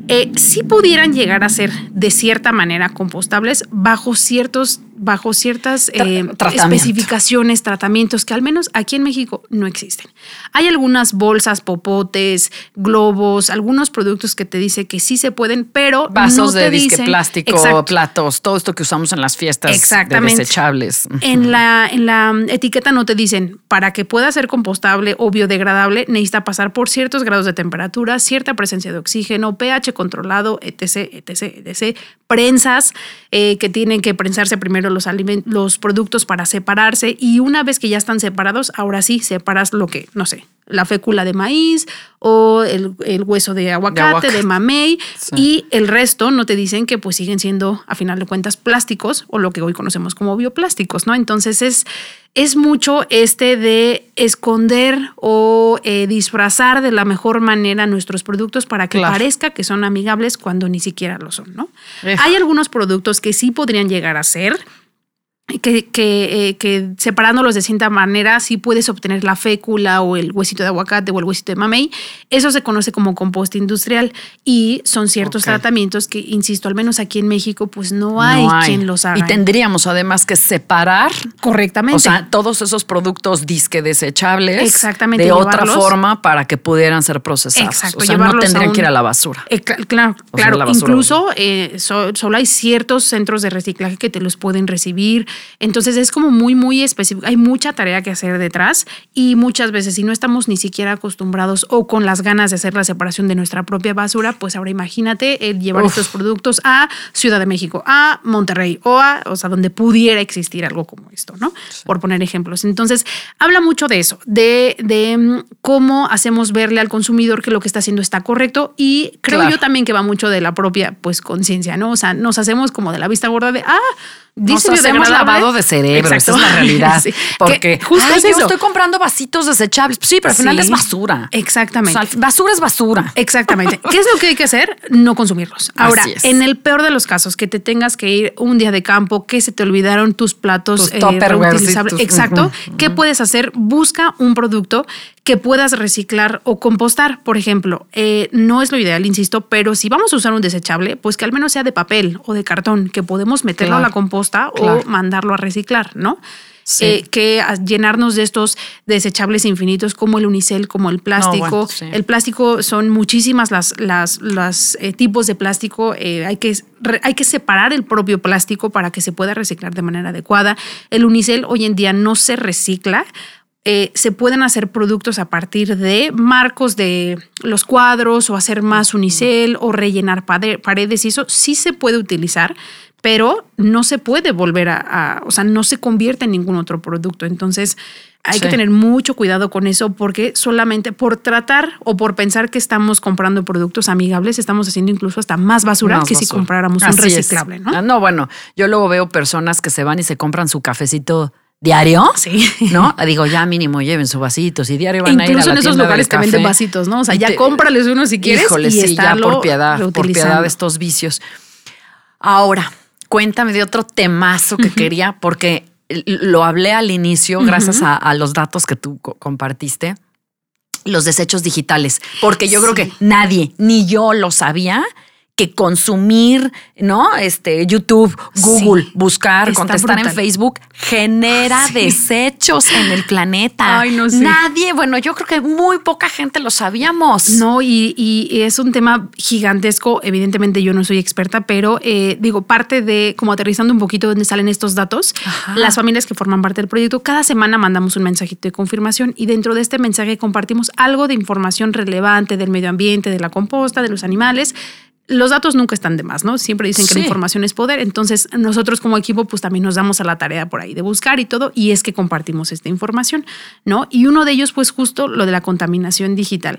Eh, sí pudieran llegar a ser de cierta manera compostables bajo ciertos bajo ciertas eh, especificaciones, tratamientos que al menos aquí en México no existen. Hay algunas bolsas, popotes, globos, algunos productos que te dicen que sí se pueden, pero vasos no de disque plástico, platos, todo esto que usamos en las fiestas Exactamente. desechables. En la, en la etiqueta no te dicen para que pueda ser compostable o biodegradable necesita pasar por ciertos grados de temperatura, cierta presencia de oxígeno, pH controlado, etc, etc, etc. Prensas eh, que tienen que prensarse primero los, los productos para separarse y una vez que ya están separados, ahora sí separas lo que, no sé, la fécula de maíz o el, hueso de aguacate, de, mamey y el resto no te dicen que pues siguen siendo a final de cuentas plásticos o lo que hoy conocemos como bioplásticos, ¿no? Entonces es, es mucho este de esconder o eh, disfrazar de la mejor manera nuestros productos para que parezca que son amigables cuando ni siquiera lo son, ¿no? Hay algunos productos que sí podrían llegar a ser que, que, eh, que, separándolos de cierta manera sí puedes obtener la fécula o el huesito de aguacate o el huesito de mamey. Eso se conoce como compost industrial y son ciertos tratamientos que, insisto, al menos aquí en México, pues no hay, quien los haga. Y tendríamos además que separar correctamente. O sea, todos esos productos disque desechables Exactamente, de otra forma para que pudieran ser procesados. Exacto, o sea, no tendrían que ir a la basura. Eh, claro, claro. Incluso eh, solo hay ciertos centros de reciclaje que te los pueden recibir entonces es como muy, muy específico. Hay mucha tarea que hacer detrás y muchas veces si no estamos ni siquiera acostumbrados o con las ganas de hacer la separación de nuestra propia basura, pues ahora imagínate el llevar estos productos a Ciudad de México, a Monterrey o a, o sea, donde pudiera existir algo como esto, ¿no? Por poner ejemplos. Entonces, habla mucho de eso, de, de mm, cómo hacemos verle al consumidor que lo que está haciendo está correcto y creo yo también que va mucho de la propia, pues, conciencia, ¿no? O sea, nos hacemos como de la vista gorda de, ah, Dice lavado de cerebro, esa es la realidad. Porque justo yo estoy comprando vasitos desechables. sí, pero al final es basura. Exactamente. basura es basura. Exactamente. ¿Qué es lo que hay que hacer? No consumirlos. Ahora, en el peor de los casos, que te tengas que ir un día de campo, que se te olvidaron tus platos eh, reutilizables. Exacto. ¿Qué puedes hacer? Busca un producto que puedas reciclar o compostar. Por ejemplo, eh, no es lo ideal, insisto, pero si vamos a usar un desechable, pues que al menos sea de papel o de cartón, que podemos meterlo a la composta o mandarlo a reciclar, ¿no? Eh, que llenarnos de estos desechables infinitos como el unicel, como el plástico. El plástico son muchísimas las, las, eh, tipos de plástico. hay, que, hay que separar el propio plástico para que se pueda reciclar de manera adecuada. El unicel hoy en día no se recicla. Eh, se pueden hacer productos a partir de marcos de los cuadros o hacer más unicel o rellenar paredes y eso sí se puede utilizar, pero no se puede volver a, o sea, no se convierte en ningún otro producto. Entonces hay que tener mucho cuidado con eso porque solamente por tratar o por pensar que estamos comprando productos amigables, estamos haciendo incluso hasta más basura que si compráramos un reciclable, ¿no? Ah, no, bueno, yo luego veo personas que se van y se compran su cafecito diario, sí. ¿no? Digo, ya mínimo lleven sus vasitos y diario van a ir a la Incluso en esos lugares que venden vasitos, ¿no? O sea, ya cómprales uno si quieres y sí, ya por piedad, por piedad de estos vicios. Ahora, cuéntame de otro temazo que quería, porque lo hablé al inicio gracias a, los datos que tú compartiste, los desechos digitales, porque yo creo que nadie, ni yo lo sabía, que consumir, ¿no? Este, YouTube, Google, Sí, buscar, contestar en. Facebook, genera Sí. desechos en el planeta. Ay, no sé. Nadie, bueno, yo creo que muy poca gente lo sabíamos. No, y, y- y es un tema gigantesco. Evidentemente yo no soy experta, pero eh, digo, parte de, como aterrizando un poquito donde salen estos datos, Ajá. las familias que forman parte del proyecto, cada semana mandamos un mensajito de confirmación y dentro de este mensaje compartimos algo de información relevante del medio ambiente, de la composta, de los animales. Los datos nunca están de más, ¿no? Siempre dicen que la información es poder. Entonces, nosotros como equipo, pues también nos damos a la tarea por ahí de buscar y todo, y es que compartimos esta información, ¿no? Y uno de ellos, pues justo lo de la contaminación digital.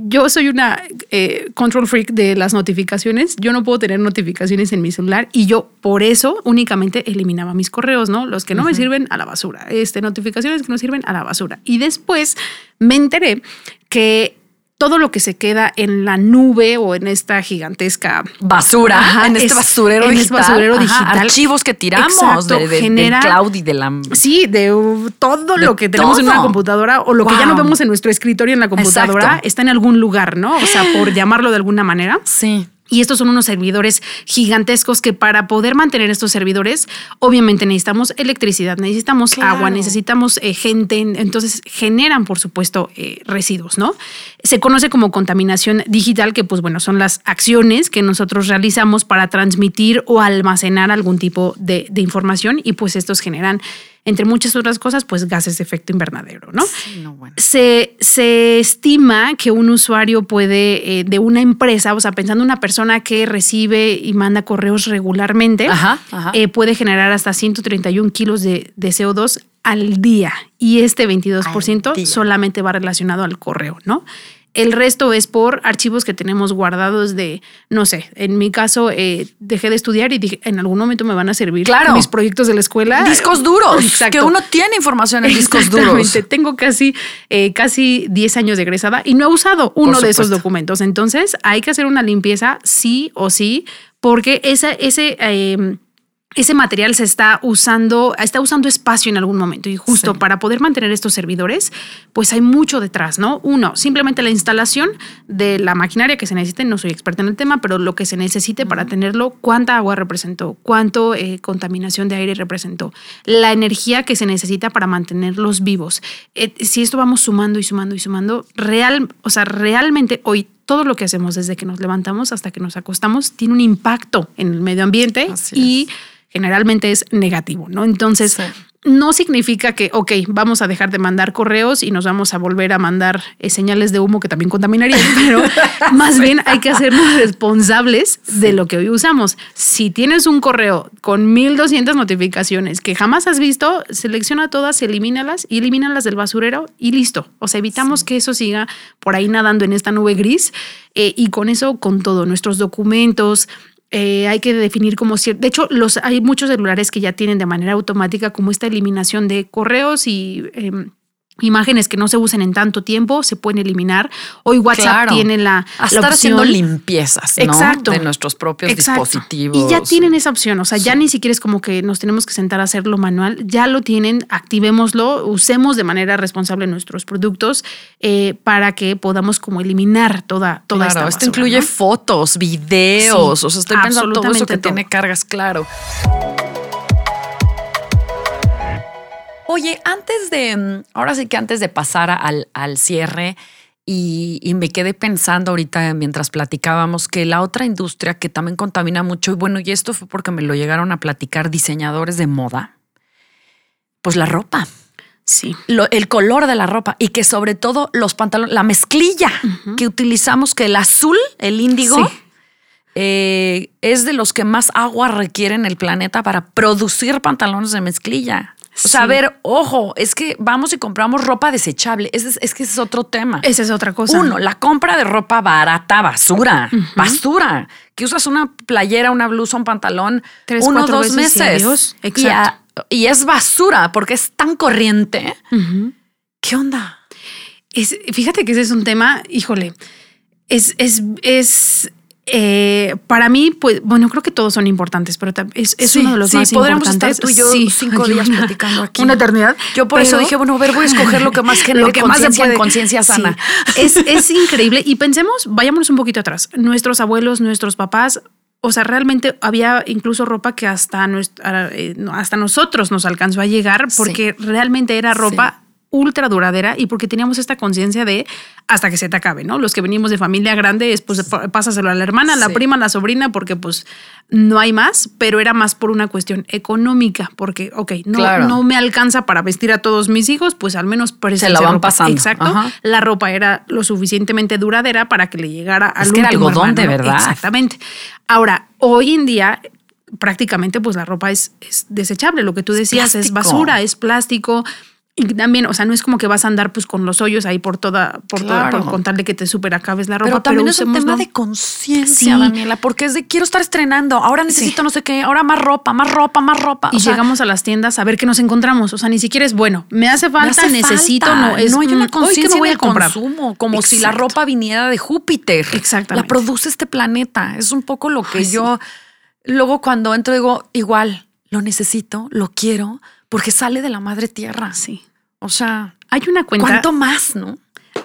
Yo soy una eh, control freak de las notificaciones. Yo no puedo tener notificaciones en mi celular y yo por eso únicamente eliminaba mis correos, ¿no? Los que no me sirven a la basura. Este, notificaciones que no sirven a la basura. Y después me enteré que todo lo que se queda en la nube o en esta gigantesca Basura, Ajá, en este es- basurero en este digital. basurero Ajá, digital. archivos que tiramos Exacto, de, de- genera- del cloud y de la... Sí, de uh, todo De lo que tenemos en una computadora o lo que ya no vemos en nuestro escritorio en la computadora Exacto. está en algún lugar, ¿no? O sea, por llamarlo de alguna manera. Sí. Y estos son unos servidores gigantescos que para poder mantener estos servidores, obviamente necesitamos electricidad, necesitamos Claro. agua, necesitamos eh, gente, entonces generan, por supuesto, eh, residuos, ¿no? Se conoce como contaminación digital, que pues bueno, son las acciones que nosotros realizamos para transmitir o almacenar algún tipo de, de información y pues estos generan, entre muchas otras cosas, pues gases de efecto invernadero, ¿no? Sí, no, bueno. Se, se estima que un usuario puede, eh, de una empresa, o sea, pensando en una persona que recibe y manda correos regularmente, Ajá, ajá. eh, puede generar hasta 131 kilos de, de CO2 al día. Y este 22% Al día. solamente va relacionado al correo, ¿no? El resto es por archivos que tenemos guardados de, no sé, en mi caso eh, dejé de estudiar y dije, en algún momento me van a servir Claro. mis proyectos de la escuela. Discos duros. Exacto. Que uno tiene información en discos duros. Tengo casi, eh, casi 10 años de egresada y no he usado uno de esos documentos. Entonces hay que hacer una limpieza sí o sí, porque esa, ese, eh, ese material se está usando, está usando espacio en algún momento. Y justo Sí. para poder mantener estos servidores, pues hay mucho detrás, ¿no? Uno, simplemente la instalación de la maquinaria que se necesite. No soy experta en el tema, pero lo que se necesite para tenerlo, cuánta agua representó, cuánto eh, contaminación de aire representó, la energía que se necesita para mantenerlos vivos. Eh, si esto vamos sumando y sumando y sumando, real, o sea, realmente hoy todo lo que hacemos desde que nos levantamos hasta que nos acostamos tiene un impacto en el medio ambiente Así y generalmente es negativo, ¿no? Entonces, Sí. no significa que, ok, vamos a dejar de mandar correos y nos vamos a volver a mandar eh, señales de humo que también contaminarían, pero más bien hay que hacernos responsables de lo que hoy usamos. Si tienes un correo con 1200 notificaciones que jamás has visto, selecciona todas, elimínalas y elimínalas del basurero y listo. O sea, evitamos que eso siga por ahí nadando en esta nube gris eh, y con eso, con todo, nuestros documentos, eh, hay que definir como cierto. De hecho, los, hay muchos celulares que ya tienen de manera automática como esta eliminación de correos y em, imágenes que no se usen en tanto tiempo, se pueden eliminar. Hoy WhatsApp Claro. tiene la, A la estar haciendo opción- limpiezas, ¿no? Exacto. De nuestros propios Exacto. dispositivos. Y ya tienen esa opción, o sea, ya ni siquiera es como que nos tenemos que sentar a hacerlo manual, ya lo tienen, activémoslo, usemos de manera responsable nuestros productos eh, para que podamos como eliminar toda, toda Claro, esta esto incluye ¿no? fotos, videos, Sí, o sea, estoy pensando todo eso que todo. tiene cargas, claro. Oye, antes de, mm, ahora sí que antes de pasar al, al cierre, y, y me quedé pensando ahorita mientras platicábamos que la otra industria que también contamina mucho, y bueno, y esto fue porque me lo llegaron a platicar diseñadores de moda, pues la ropa Sí. lo- el color de la ropa y que sobre todo los pantalones, la mezclilla que utilizamos, que el azul, el índigo, Sí. eh, es de los que más agua requiere en el planeta para producir pantalones de mezclilla. O sea, a Sí. ver, ojo, es que vamos y compramos ropa desechable. Ese es, es que ese es otro tema. Esa es otra cosa. Uno, la compra de ropa barata, basura, basura. Que usas una playera, una blusa, un pantalón, Tres, uno cuatro dos veces meses. Y, Exacto. a- y es basura porque es tan corriente. ¿Qué onda? Es, fíjate que ese es un tema, híjole, es, es, es Eh, para mí, pues, bueno, creo que todos son importantes, pero es, es uno de los más importantes. Estar tú y yo cinco días platicando aquí. Una eternidad. Yo por eso dije, bueno, a ver, voy a escoger lo que más genere lo que más de conciencia sana. Es, es increíble. Y pensemos, vayámonos un poquito atrás. Nuestros abuelos, nuestros papás, o sea, realmente había incluso ropa que hasta, nuestra, eh, hasta nosotros nos alcanzó a llegar porque realmente era ropa ultra duradera y porque teníamos esta conciencia de hasta que se te acabe, ¿no? Los que venimos de familia grande es pues pásaselo a la hermana, a la prima, a la sobrina, porque pues no hay más, pero era más por una cuestión económica, porque, ok, no, no me alcanza para vestir a todos mis hijos, pues al menos por Se la van pasando. Exacto. La ropa era lo suficientemente duradera para que le llegara al es que era algodón de verdad. Exactamente. Ahora, hoy en día prácticamente pues la ropa es, es desechable, lo que tú decías es basura, es plástico, y también, o sea, no es como que vas a andar pues con los hoyos ahí por toda, por toda, por contar de que te super acabes la ropa. Pero también es un tema de conciencia, Daniela, porque es de quiero estar estrenando, ahora necesito no sé qué, ahora más ropa, más ropa, más ropa. Y llegamos a las tiendas a ver qué nos encontramos. O sea, ni siquiera es bueno, me hace falta, necesito, no es. No hay una conciencia voy a comprar. consumo, como si la ropa viniera de Júpiter. Exactamente. La produce este planeta. Es un poco lo que yo. Luego, cuando entro, digo, igual, lo necesito, lo quiero, porque sale de la madre tierra. Sí. O sea, hay una cuenta. ¿Cuánto más, no?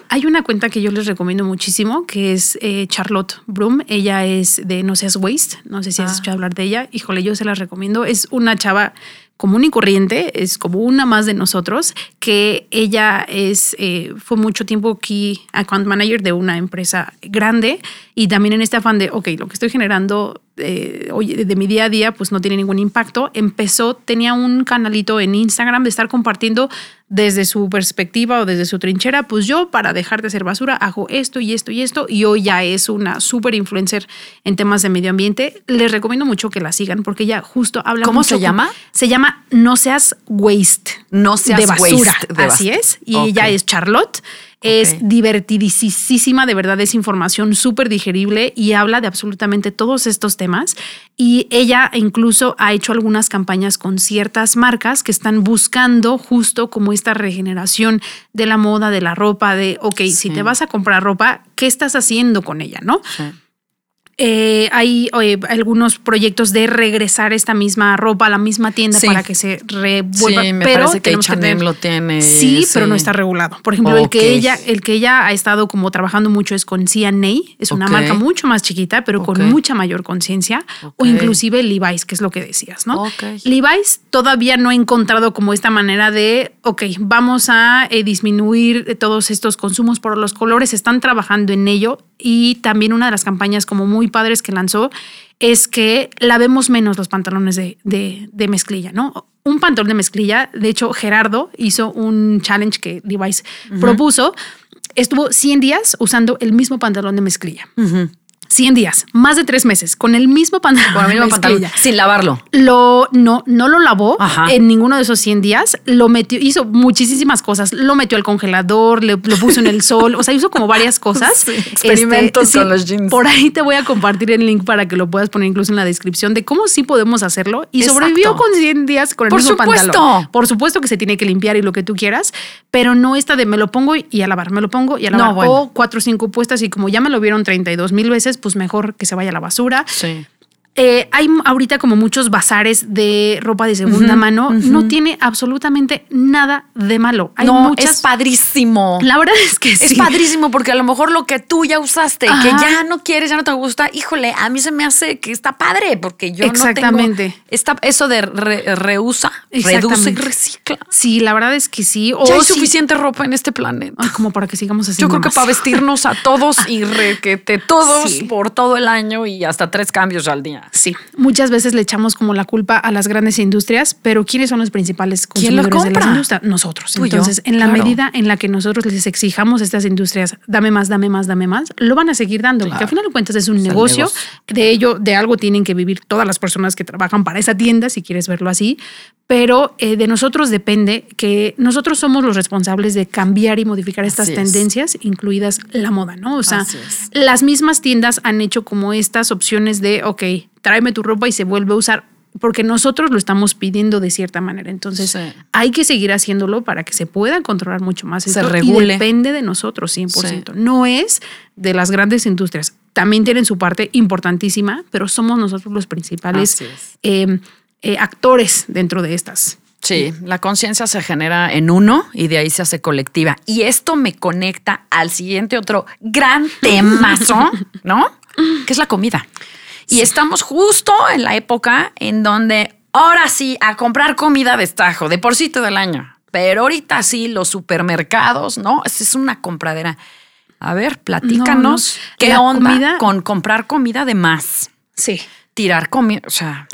Hay una cuenta que yo les recomiendo muchísimo, que es eh, Charlotte Broom. Ella es de No Seas Waste. No sé si has ah. escuchado hablar de ella. Híjole, yo se la recomiendo. Es una chava común y corriente, es como una más de nosotros, que ella es, eh, fue mucho tiempo key account manager de una empresa grande y también en este afán de, ok, lo que estoy generando eh, de mi día a día pues no tiene ningún impacto, empezó, tenía un canalito en Instagram de estar compartiendo desde su perspectiva o desde su trinchera, pues yo para dejar de hacer basura hago esto y esto y esto y hoy ya es una super influencer en temas de medio ambiente. Les recomiendo mucho que la sigan porque ella justo habla ¿Cómo se llama? Se llama No seas waste. No seas de basura. Waste Así es. Y ella es Charlotte. Es divertidísima, de verdad es información súper digerible y habla de absolutamente todos estos temas. Y ella incluso ha hecho algunas campañas con ciertas marcas que están buscando justo como esta regeneración de la moda, de la ropa, de, ok, si te vas a comprar ropa, ¿qué estás haciendo con ella? ¿No? Eh, hay algunos proyectos de regresar esta misma ropa a la misma tienda para que se revuelva. Sí, me pero parece que H&M lo tiene. Sí, pero no está regulado. Por ejemplo, el que ella, el que ella ha estado como trabajando mucho es con C&A, es una marca mucho más chiquita, pero con mucha mayor conciencia, o inclusive Levi's, que es lo que decías, ¿no? Levi's todavía no ha encontrado como esta manera de, ok, vamos a eh, disminuir todos estos consumos por los colores, están trabajando en ello y también una de las campañas como muy padres que lanzó es que lavemos menos los pantalones de, de, mezclilla, ¿no? Un pantalón de mezclilla, de hecho Gerardo hizo un challenge que Levi's propuso, estuvo 100 días usando el mismo pantalón de mezclilla. 100 días, más de tres meses, con el mismo pantalón. sin lavarlo. Lo, no, no lo lavó en ninguno de esos 100 días. Lo metió, hizo muchísimas cosas. Lo metió al congelador, le, lo puso en el sol. O sea, hizo como varias cosas. experimentos este, con los jeans. Por ahí te voy a compartir el link para que lo puedas poner incluso en la descripción de cómo sí podemos hacerlo. Y sobrevivió con 100 días con el mismo pantalón. Por supuesto que se tiene que limpiar y lo que tú quieras, pero no esta de me lo pongo y a lavar, me lo pongo y a lavar. O cuatro o cinco puestas y como ya me lo vieron 32 mil veces, pues mejor que se vaya a la basura. Sí. Eh, hay ahorita como muchos bazares de ropa de segunda mano. No tiene absolutamente nada de malo. Hay no, es padrísimo. La verdad es que sí. Es padrísimo porque a lo mejor lo que tú ya usaste, que ya no quieres, ya no te gusta, híjole, a mí se me hace que está padre porque yo Exactamente. no tengo está eso de reusa, reduce y recicla. Sí, la verdad es que sí. O ya hay suficiente ropa en este planeta. como para que sigamos así. Yo creo que para vestirnos a todos y requete todos por todo el año y hasta tres cambios al día. Sí, muchas veces le echamos como la culpa a las grandes industrias, pero ¿quiénes son los principales consumidores de las industrias? Nosotros. Entonces, en la medida en la que nosotros les exijamos a estas industrias, dame más, dame más, dame más, lo van a seguir dando, porque al final de cuentas es un negocio, de ello, de algo tienen que vivir todas las personas que trabajan para esa tienda, si quieres verlo así, pero eh, de nosotros depende que nosotros somos los responsables de cambiar y modificar estas tendencias, incluidas la moda, ¿no? O sea, las mismas tiendas han hecho como estas opciones de, ok, tráeme tu ropa y se vuelve a usar porque nosotros lo estamos pidiendo de cierta manera. Entonces, Sí. hay que seguir haciéndolo para que se pueda controlar mucho más Se esto y regule. depende de nosotros 100%. No es de las grandes industrias. También tienen su parte importantísima, pero somos nosotros los principales eh, eh, actores dentro de estas. Sí, la conciencia se genera en uno y de ahí se hace colectiva. Y esto me conecta al siguiente otro gran temazo, ¿no? Que es la comida. Y estamos justo en la época en donde ahora sí, a comprar comida de estajo, de porcito del año. Pero ahorita sí, los supermercados, ¿no? Es es una compradera. A ver, platícanos No, no. qué La onda comida- con comprar comida de más. Sí. Tirar comida, o sea,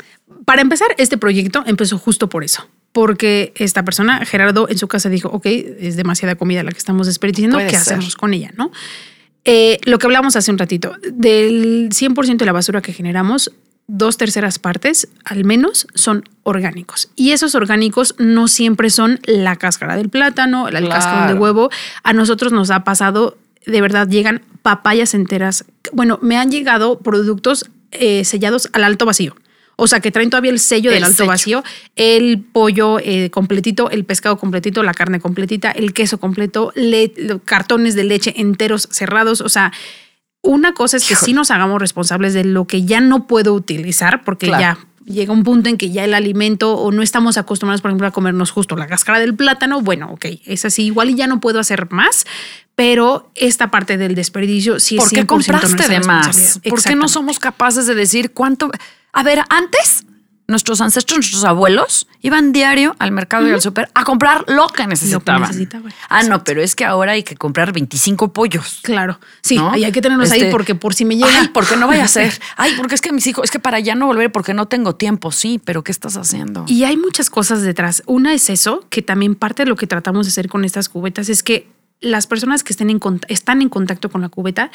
Para empezar, este proyecto empezó justo por eso. Porque esta persona, Gerardo, en su casa dijo, ok, es demasiada comida la que estamos desperdiciando, Puede ¿qué ser. hacemos con ella? ¿no? Eh, lo que hablamos hace un ratito, del 100% de la basura que generamos, dos terceras partes al menos son orgánicos. Y esos orgánicos no siempre son la cáscara del plátano, el cáscara de Claro. huevo. A nosotros nos ha pasado, de verdad, llegan papayas enteras. Bueno, me han llegado productos eh, sellados al alto vacío. O sea, que traen todavía el sello El del alto sello. vacío, el pollo eh, completito, el pescado completito, la carne completita, el queso completo, cartones de leche enteros cerrados. O sea, una cosa es que sí nos hagamos responsables de lo que ya no puedo utilizar, porque Claro. ya llega un punto en que ya el alimento o no estamos acostumbrados, por ejemplo, a comernos justo la cáscara del plátano. Bueno, ok, es así, igual y ya no puedo hacer más, pero esta parte del desperdicio sí es ¿Por qué 100% compraste de más? ¿Por qué no somos capaces de decir cuánto? A ver, antes nuestros ancestros, nuestros abuelos iban diario al mercado y al súper a comprar lo que necesitaban. necesitaban. Ah, no, pero es que ahora hay que comprar 25 pollos. Claro, sí, ¿no? ahí hay que tenerlos ahí Este, porque por si me llega. Ay, porque no vaya a ser. Ay, porque es que mis hijos, es que para ya no volver porque no tengo tiempo. Sí, pero ¿qué estás haciendo? Y hay muchas cosas detrás. Una es eso, que también parte de lo que tratamos de hacer con estas cubetas es que las personas que estén en están en contacto con la cubeta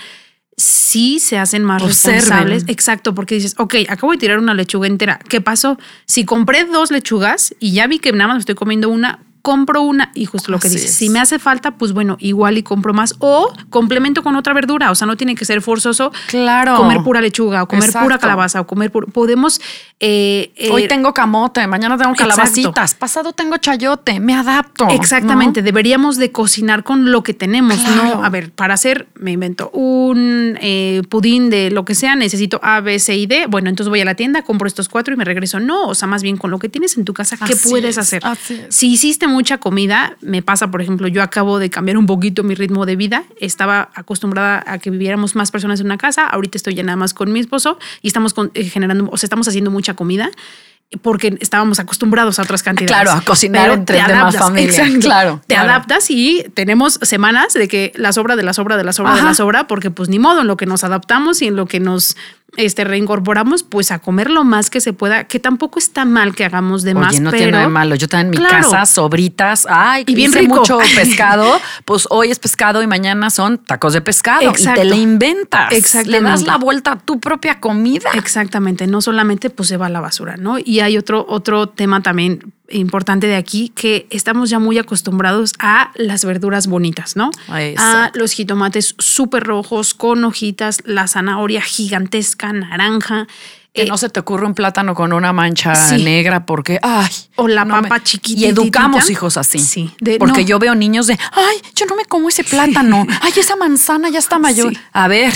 sí se hacen más Observen. responsables. Exacto, porque dices, ok, acabo de tirar una lechuga entera. ¿Qué pasó? Si compré dos lechugas y ya vi que nada más me estoy comiendo una, compro una y justo lo que Así dices, es. si me hace falta, pues bueno, igual y compro más o complemento con otra verdura. O sea, no tiene que ser forzoso Claro. comer pura lechuga o comer pura calabaza o comer pura... Podemos... eh, eh, Hoy tengo camote, mañana tengo Exacto. calabacitas, pasado tengo chayote, me adapto. Exactamente, deberíamos de cocinar con lo que tenemos, Claro. ¿no? A ver, para hacer, me invento un eh, pudín de lo que sea, necesito A, B, C y D. Bueno, entonces voy a la tienda, compro estos cuatro y me regreso. No, o sea, más bien con lo que tienes en tu casa, ¿qué Así puedes es, hacer? así es. Si hiciste mucha comida, me pasa, por ejemplo, yo acabo de cambiar un poquito mi ritmo de vida. Estaba acostumbrada a que viviéramos más personas en una casa. Ahorita estoy ya nada más con mi esposo y estamos con- eh, generando, o sea, estamos haciendo mucha comida porque estábamos acostumbrados a otras cantidades. Claro, a cocinar Pero entre demás adaptas, familia. exacto. Claro, Te claro. adaptas y tenemos semanas de que la sobra de la sobra de la sobra de Ajá. la sobra, porque pues ni modo, en lo que nos adaptamos y en lo que nos este, reincorporamos, pues a comer lo más que se pueda, que tampoco está mal que hagamos de más, Oye, no pero tiene nada de malo. Yo también en mi Claro. casa, sobritas, ay, Y bien hice rico. mucho pescado, pues hoy es pescado y mañana son tacos de pescado. Exacto. Y te le inventas. Exactamente. Le das la vuelta a tu propia comida. Exactamente, no solamente pues se va a la basura, ¿no? Y hay otro, otro tema también importante de aquí que estamos ya muy acostumbrados a las verduras bonitas, ¿no? A los jitomates súper rojos con hojitas, la zanahoria gigantesca, naranja. Que eh, no se te ocurre un plátano con una mancha Sí. negra porque, ay. O la no papa me- chiquitita. Y educamos hijos así. Sí, de- porque no. yo veo niños de, ay, yo no me como ese plátano. Ay, esa manzana ya está mayor. Sí. A ver,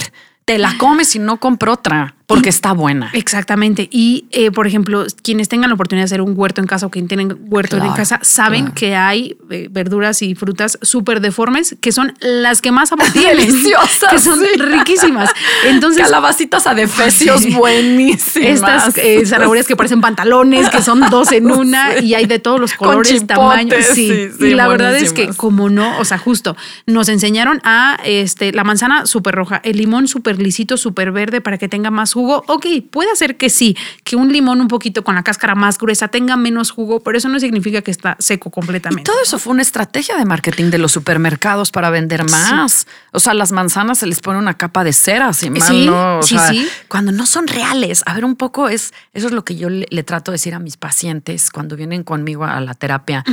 te la comes y no compro otra porque está buena. Exactamente. Y, eh, por ejemplo, quienes tengan la oportunidad de hacer un huerto en casa o quien tienen huerto en casa, saben claro. que hay eh, verduras y frutas súper deformes que son las que más tienen. Deliciosas, Que son sí. riquísimas. Entonces, Calabacitas adefesios Sí. buenísimas. estas eh, zanahorias que parecen pantalones, que son dos en una Sí. y hay de todos los colores, tamaños. Sí. sí, sí, y la verdad es que, como no, o sea, justo nos enseñaron a este, la manzana súper roja, el limón súper lisito, súper verde para que tenga más jugo. Ok, puede ser que sí, que un limón un poquito con la cáscara más gruesa tenga menos jugo, pero eso no significa que está seco Y completamente. todo eso fue una estrategia de marketing de los supermercados para vender más. O sea, las manzanas se les pone una capa de cera, si mal Sí, no. O sí, sea, sí. Cuando no son reales. A ver, un poco es, eso es lo que yo le, le trato de decir a mis pacientes cuando vienen conmigo a la terapia.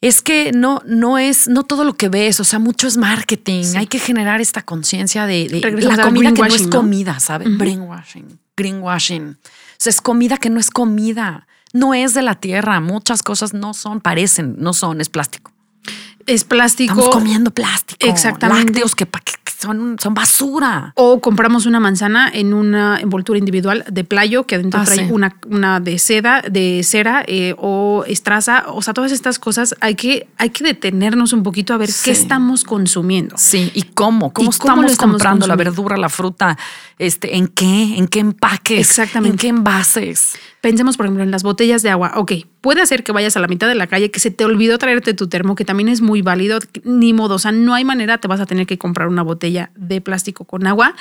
Es que no, no es, no todo lo que ves, o sea, mucho es marketing. Sí. Hay que generar esta conciencia de, la comida que no es greenwashing, ¿no? comida, ¿sabes? Brainwashing, greenwashing. sea, es comida que no es comida. No es de la tierra. Muchas cosas no son, parecen, no son, es plástico. Es plástico. Estamos comiendo plástico. Exactamente. Lácteos que, pa- que son, son basura. O compramos una manzana en una envoltura individual de playo que adentro Ah, trae sí. una, una de seda, de cera eh, o estraza. O sea, todas estas cosas hay que, hay que detenernos un poquito a ver Sí. qué estamos consumiendo. Sí, ¿y cómo? ¿Cómo, ¿Y cómo estamos, comprando la verdura, la fruta? Este, ¿En qué? ¿En qué empaques? Exactamente. ¿En qué envases? Pensemos, por ejemplo, en las botellas de agua. Ok, puede hacer que vayas a la mitad de la calle, que se te olvidó traerte tu termo, que también es muy válido. Ni modo, o sea, no hay manera, te vas a tener que comprar una botella de plástico con agua.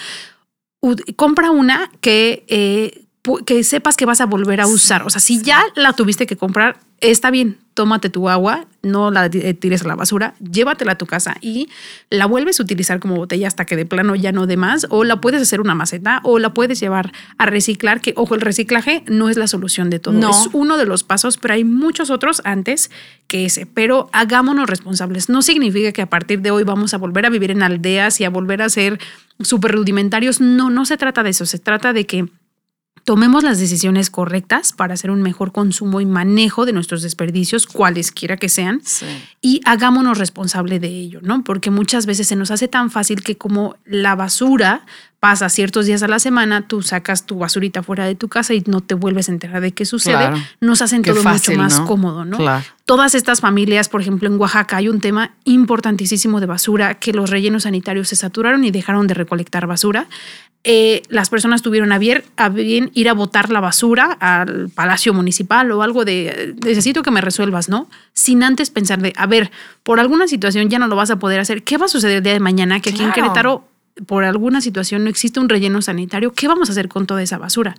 Compra una que, eh, que sepas que vas a volver a usar. O sea, si ya la tuviste que comprar, está bien, tómate tu agua, no la eh, tires a la basura, llévatela a tu casa y la vuelves a utilizar como botella hasta que de plano ya no de más, o la puedes hacer una maceta, o la puedes llevar a reciclar, que ojo, el reciclaje no es la solución de todo, No. es uno de los pasos, pero hay muchos otros antes que ese, pero hagámonos responsables. No significa que a partir de hoy vamos a volver a vivir en aldeas y a volver a ser súper rudimentarios, no, no se trata de eso, se trata de que tomemos las decisiones correctas para hacer un mejor consumo y manejo de nuestros desperdicios, cualesquiera que sean, Sí. y hagámonos responsable de ello, ¿no? Porque muchas veces se nos hace tan fácil que como la basura pasa ciertos días a la semana, tú sacas tu basurita fuera de tu casa y no te vuelves a enterar de qué sucede, Claro. nos hacen Qué todo fácil, mucho más ¿no? cómodo, ¿no? Claro. Todas estas familias, por ejemplo, en Oaxaca hay un tema importantísimo de basura, que los rellenos sanitarios se saturaron y dejaron de recolectar basura. Eh, las personas tuvieron a bien, a bien ir a botar la basura al palacio municipal o algo de necesito que me resuelvas, ¿no? Sin antes pensar de, a ver, por alguna situación ya no lo vas a poder hacer. ¿Qué va a suceder el día de mañana? Que aquí en Claro. Querétaro, por alguna situación, no existe un relleno sanitario. ¿Qué vamos a hacer con toda esa basura?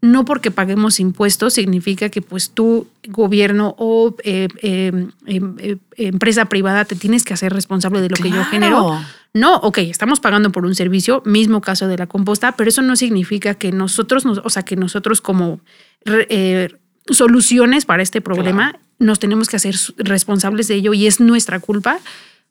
No porque paguemos impuestos significa que pues tú, gobierno o eh, eh, em- eh, empresa privada, te tienes que hacer responsable de lo que yo genero. No, ok, estamos pagando por un servicio, mismo caso de la composta, pero eso no significa que nosotros, nos, o sea, que nosotros como eh, soluciones para este problema nos tenemos que hacer responsables de ello y es nuestra culpa.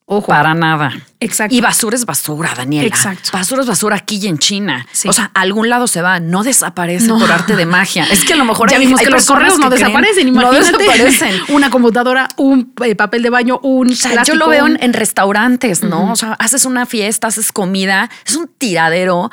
Ojo. Para nada. Exacto. Y basura es basura, Daniela. Exacto. Basura es basura aquí y en China. Sí. O sea, a algún lado se va, no desaparece No. por arte de magia. Es que a lo mejor ya hay, vimos hay que los correos no desaparecen, No imagínate. desaparecen. Una computadora, un eh, papel de baño, un O sea, yo lo veo en, restaurantes, ¿no? O sea, haces una fiesta, haces comida, es un tiradero,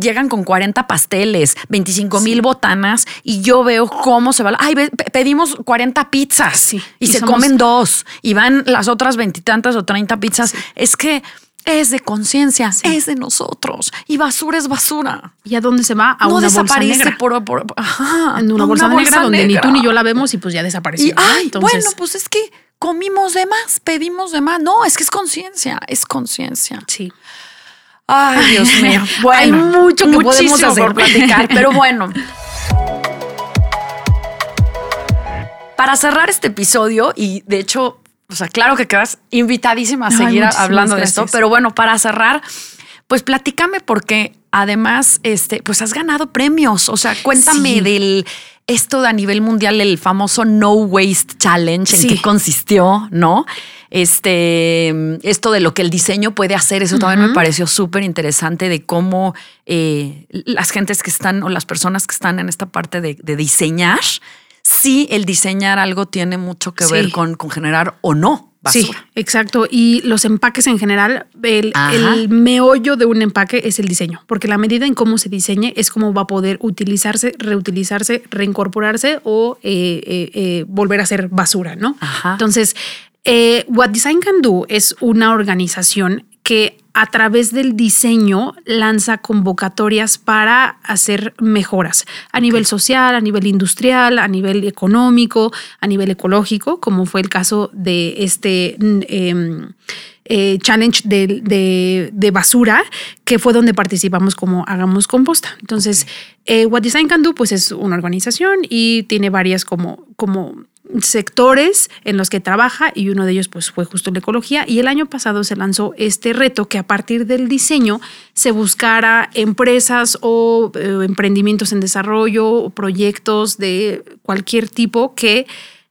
llegan con 40 pasteles, 25 mil botanas y yo veo cómo se va. Ay, pedimos 40 pizzas Sí. y, Y se somos- comen dos y van las otras veintitantas o 30 pizzas. Es que es de conciencia, es de nosotros y basura es basura. ¿Y a dónde se va? A no una bolsa desaparece negra. por, por- ajá, en una a bolsa negra donde ni tú ni yo la vemos y pues ya desapareció. Y, ¿no? ay, Entonces, bueno, pues es que comimos de más, pedimos de más. No, es que es conciencia, es conciencia. sí. Ay, Dios mío. Bueno, Hay mucho que podemos hacer. por platicar, pero bueno. Para cerrar este episodio, y de hecho, o sea, claro que quedas invitadísima a seguir hablando de esto, pero bueno, para cerrar, pues platícame porque además, este, pues has ganado premios. O sea, cuéntame Sí. del esto a nivel mundial, el famoso No Waste Challenge, en Sí. qué consistió, ¿no? Este, esto de lo que el diseño puede hacer, eso también me pareció súper interesante de cómo eh, las gentes que están o las personas que están en esta parte de, de diseñar, sí el diseñar algo tiene mucho que Sí. ver con, con generar o no Sí, basura. exacto. Y los empaques en general, el, meollo de un empaque es el diseño, porque la medida en cómo se diseñe es cómo va a poder utilizarse, reutilizarse, reincorporarse o eh, eh, eh, volver a ser basura, ¿no? Ajá. Entonces, What Design Can Do es una organización que a través del diseño lanza convocatorias para hacer mejoras a nivel social, a nivel industrial, a nivel económico, a nivel ecológico, como fue el caso de este mm, em, eh, challenge de, de- de basura, que fue donde participamos como Hagamos Composta. Entonces, eh, What Design Can Do pues es una organización y tiene varias como, como sectores en los que trabaja y uno de ellos pues fue justo la ecología. Y el año pasado se lanzó este reto que a partir del diseño se buscara empresas o eh, emprendimientos en desarrollo o proyectos de cualquier tipo que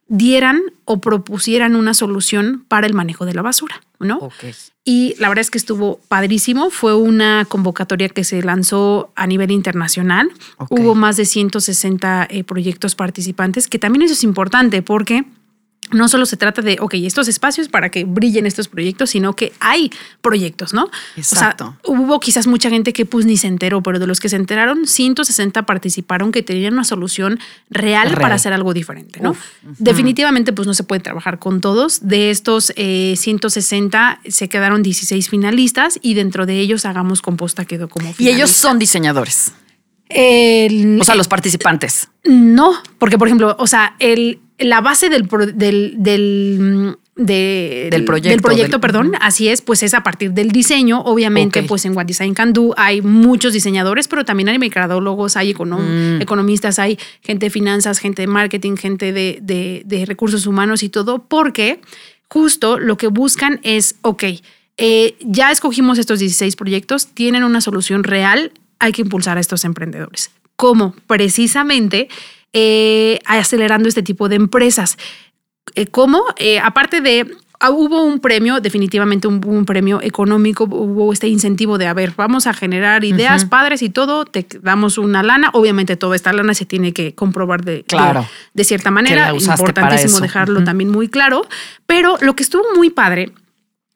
dieran o propusieran una solución para el manejo de la basura, ¿no? Y la verdad es que estuvo padrísimo. Fue una convocatoria que se lanzó a nivel internacional. Hubo más de 160 eh, proyectos participantes, que también eso es importante porque no solo se trata de, ok, estos espacios para que brillen estos proyectos, sino que hay proyectos, ¿no? Exacto. O sea, hubo quizás mucha gente que pues ni se enteró, pero de los que se enteraron, 160 participaron que tenían una solución real, para hacer algo diferente, ¿no? Definitivamente pues no se puede trabajar con todos. De estos 160 eh, se quedaron 16 finalistas y dentro de ellos Hagamos Composta quedó como finalista. Y ellos son diseñadores. o sea, los participantes. No, porque por ejemplo, o sea, el, la base del, del, del del proyecto. Del proyecto, perdón, así es, pues es a partir del diseño. Obviamente, pues en What Design Can Do hay muchos diseñadores, pero también hay mercadólogos, hay mm. economistas, hay gente de finanzas, gente de marketing, gente de, de, recursos humanos y todo, porque justo lo que buscan es, ok, eh, ya escogimos estos 16 proyectos, tienen una solución real, hay que impulsar a estos emprendedores. ¿Cómo? Precisamente eh, acelerando este tipo de empresas. Eh, ¿Cómo? Eh, aparte de ah, hubo un premio, definitivamente un, un, premio económico, hubo este incentivo de, a ver, vamos a generar ideas, padres y todo, te damos una lana. Obviamente toda esta lana se tiene que comprobar de, claro, de, cierta manera. Importantísimo dejarlo también muy claro. Pero lo que estuvo muy padre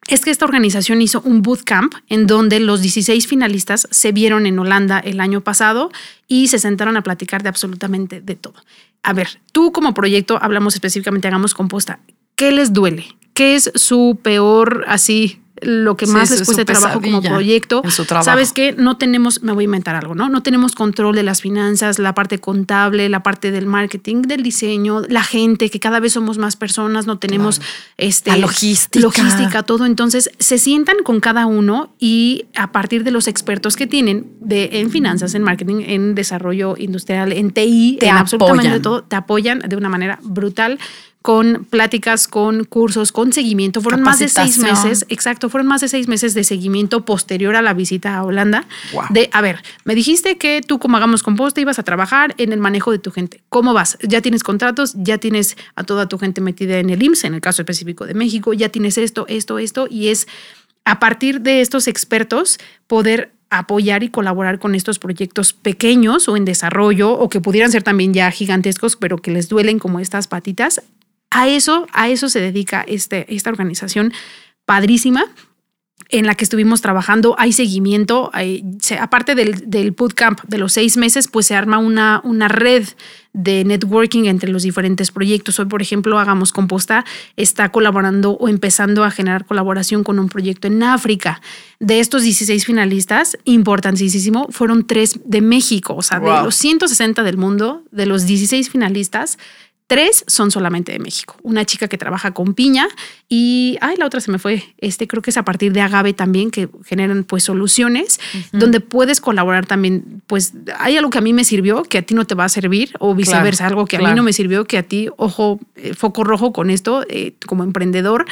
es que esta organización hizo un bootcamp en donde los 16 finalistas se vieron en Holanda el año pasado y se sentaron a platicar de absolutamente de todo. A ver, tú como proyecto, hablamos específicamente, hagamos composta, ¿qué les duele? ¿Qué es su peor así lo que más después de trabajo como proyecto. Sabes que no tenemos, me voy a inventar algo, ¿no? No tenemos control de las finanzas, la parte contable, la parte del marketing, del diseño, la gente, que cada vez somos más personas, no tenemos este, la logística. logística, todo. Entonces se sientan con cada uno y a partir de los expertos que tienen de, en finanzas, en marketing, en desarrollo industrial, en TI, en absolutamente todo, te apoyan de una manera brutal con pláticas, con cursos, con seguimiento. Fueron más de seis meses, exacto, fueron más de seis meses de seguimiento posterior a la visita a Holanda. De, a ver, me dijiste que tú como hagamos composta ibas a trabajar en el manejo de tu gente. ¿Cómo vas? Ya tienes contratos, ya tienes a toda tu gente metida en el IMSS, en el caso específico de México, ya tienes esto, esto, esto, y es a partir de estos expertos poder apoyar y colaborar con estos proyectos pequeños o en desarrollo o que pudieran ser también ya gigantescos, pero que les duelen como estas patitas, a eso, a eso se dedica este, esta organización padrísima en la que estuvimos trabajando, hay seguimiento, aparte del, del bootcamp de los seis meses, pues se arma una, una red de networking entre los diferentes proyectos. Hoy, por ejemplo, Hagamos Composta está colaborando o empezando a generar colaboración con un proyecto en África. De estos 16 finalistas, importantísimo, fueron tres de México, o sea, de los 160 del mundo, de los 16 finalistas, Tres son solamente de México. Una chica que trabaja con piña y, ay, la otra se me fue. Este creo que es a partir de agave también que generan pues soluciones donde puedes colaborar también. Pues hay algo que a mí me sirvió que a ti no te va a servir o viceversa, algo que a mí no me sirvió que a ti, ojo, eh, foco rojo con esto eh, como emprendedor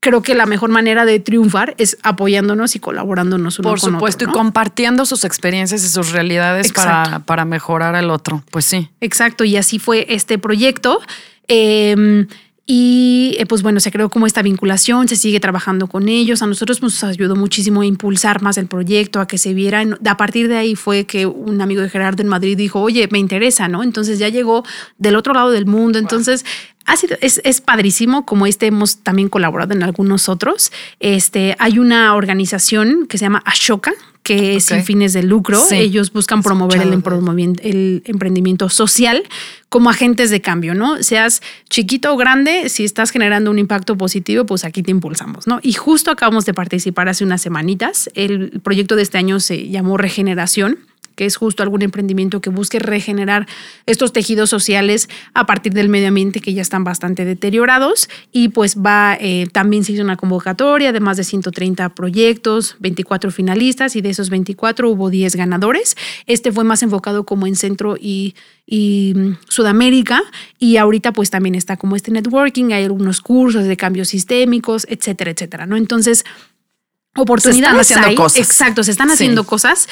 creo que la mejor manera de triunfar es apoyándonos y colaborándonos uno Por supuesto, y compartiendo sus experiencias y sus realidades para, para, mejorar al otro. Pues sí. Exacto, y así fue este proyecto. Em, y eh, pues bueno, se creó como esta vinculación, se sigue trabajando con ellos. A nosotros nos ayudó muchísimo a impulsar más el proyecto, a que se viera. A partir de ahí fue que un amigo de Gerardo en Madrid dijo, oye, me interesa, ¿no? Entonces ya llegó del otro lado del mundo. Entonces ha sido, es, es, padrísimo, como este hemos también colaborado en algunos otros. Este, hay una organización que se llama Ashoka, que es sin fines de lucro. Ellos buscan promover el, el, emprendimiento social como agentes de cambio, ¿no? Seas chiquito o grande, si estás generando un impacto positivo, pues aquí te impulsamos, ¿no? Y justo acabamos de participar hace unas semanitas. El proyecto de este año se llamó Regeneración que es justo algún emprendimiento que busque regenerar estos tejidos sociales a partir del medio ambiente que ya están bastante deteriorados. Y pues va, eh, también se hizo una convocatoria de más de 130 proyectos, 24 finalistas y de esos 24 hubo 10 ganadores. Este fue más enfocado como en Centro y, y mm, Sudamérica y ahorita pues también está como este networking, hay algunos cursos de cambios sistémicos, etcétera, etcétera, ¿no? Entonces, oportunidades se están haciendo cosas. Exacto, se están haciendo cosas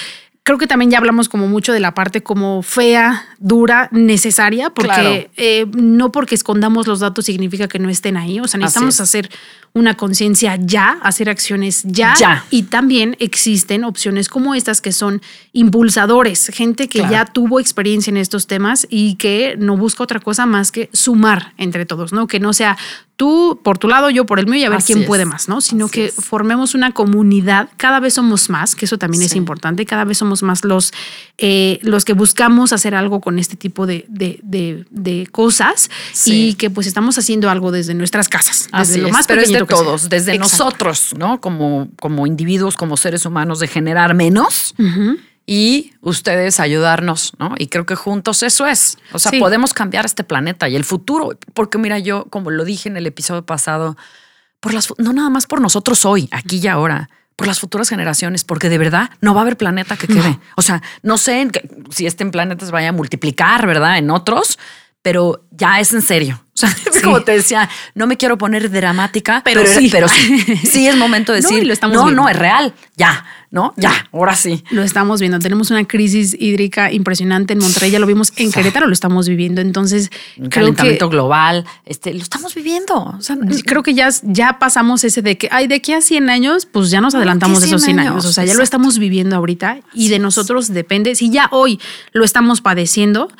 creo que también ya hablamos como mucho de la parte como fea, dura, necesaria, porque eh, no porque escondamos los datos significa que no estén ahí. O sea, necesitamos hacer una conciencia ya, hacer acciones ya, ya. Y también existen opciones como estas que son impulsadores, gente que ya tuvo experiencia en estos temas y que no busca otra cosa más que sumar entre todos, ¿no? Que no sea tú por tu lado, yo por el mío y a ver quién puede más, ¿no? Sino que formemos una comunidad, cada vez somos más, que eso también es importante, cada vez somos más los, eh, los que buscamos hacer algo con este tipo de, de, cosas y que pues estamos haciendo algo desde nuestras casas, desde lo más Pero es de todos, desde nosotros, ¿no? Como, como individuos, como seres humanos, de generar menos y ustedes ayudarnos, ¿no? Y creo que juntos eso es. O sea, podemos cambiar este planeta y el futuro. Porque mira, yo, como lo dije en el episodio pasado, por las, no nada más por nosotros hoy, aquí y ahora, por las futuras generaciones, porque de verdad no va a haber planeta que quede. O sea, no sé si este planeta se vaya a multiplicar, ¿verdad? En otros, pero ya es en serio. O sea, como te decía, no me quiero poner dramática, pero, sí, pero sí, sí es momento de decir, no, no, es real, ya, ¿no? Ya, ahora sí. Lo estamos viendo. Tenemos una crisis hídrica impresionante en Monterrey, ya lo vimos en Querétaro, lo estamos viviendo. Entonces, un calentamiento global, este, lo estamos viviendo. O sea, creo que ya, ya pasamos ese de que, ay, de aquí a 100 años, pues ya nos adelantamos de esos 100 años. O sea, ya lo estamos viviendo ahorita y de nosotros depende. Si ya hoy lo estamos padeciendo,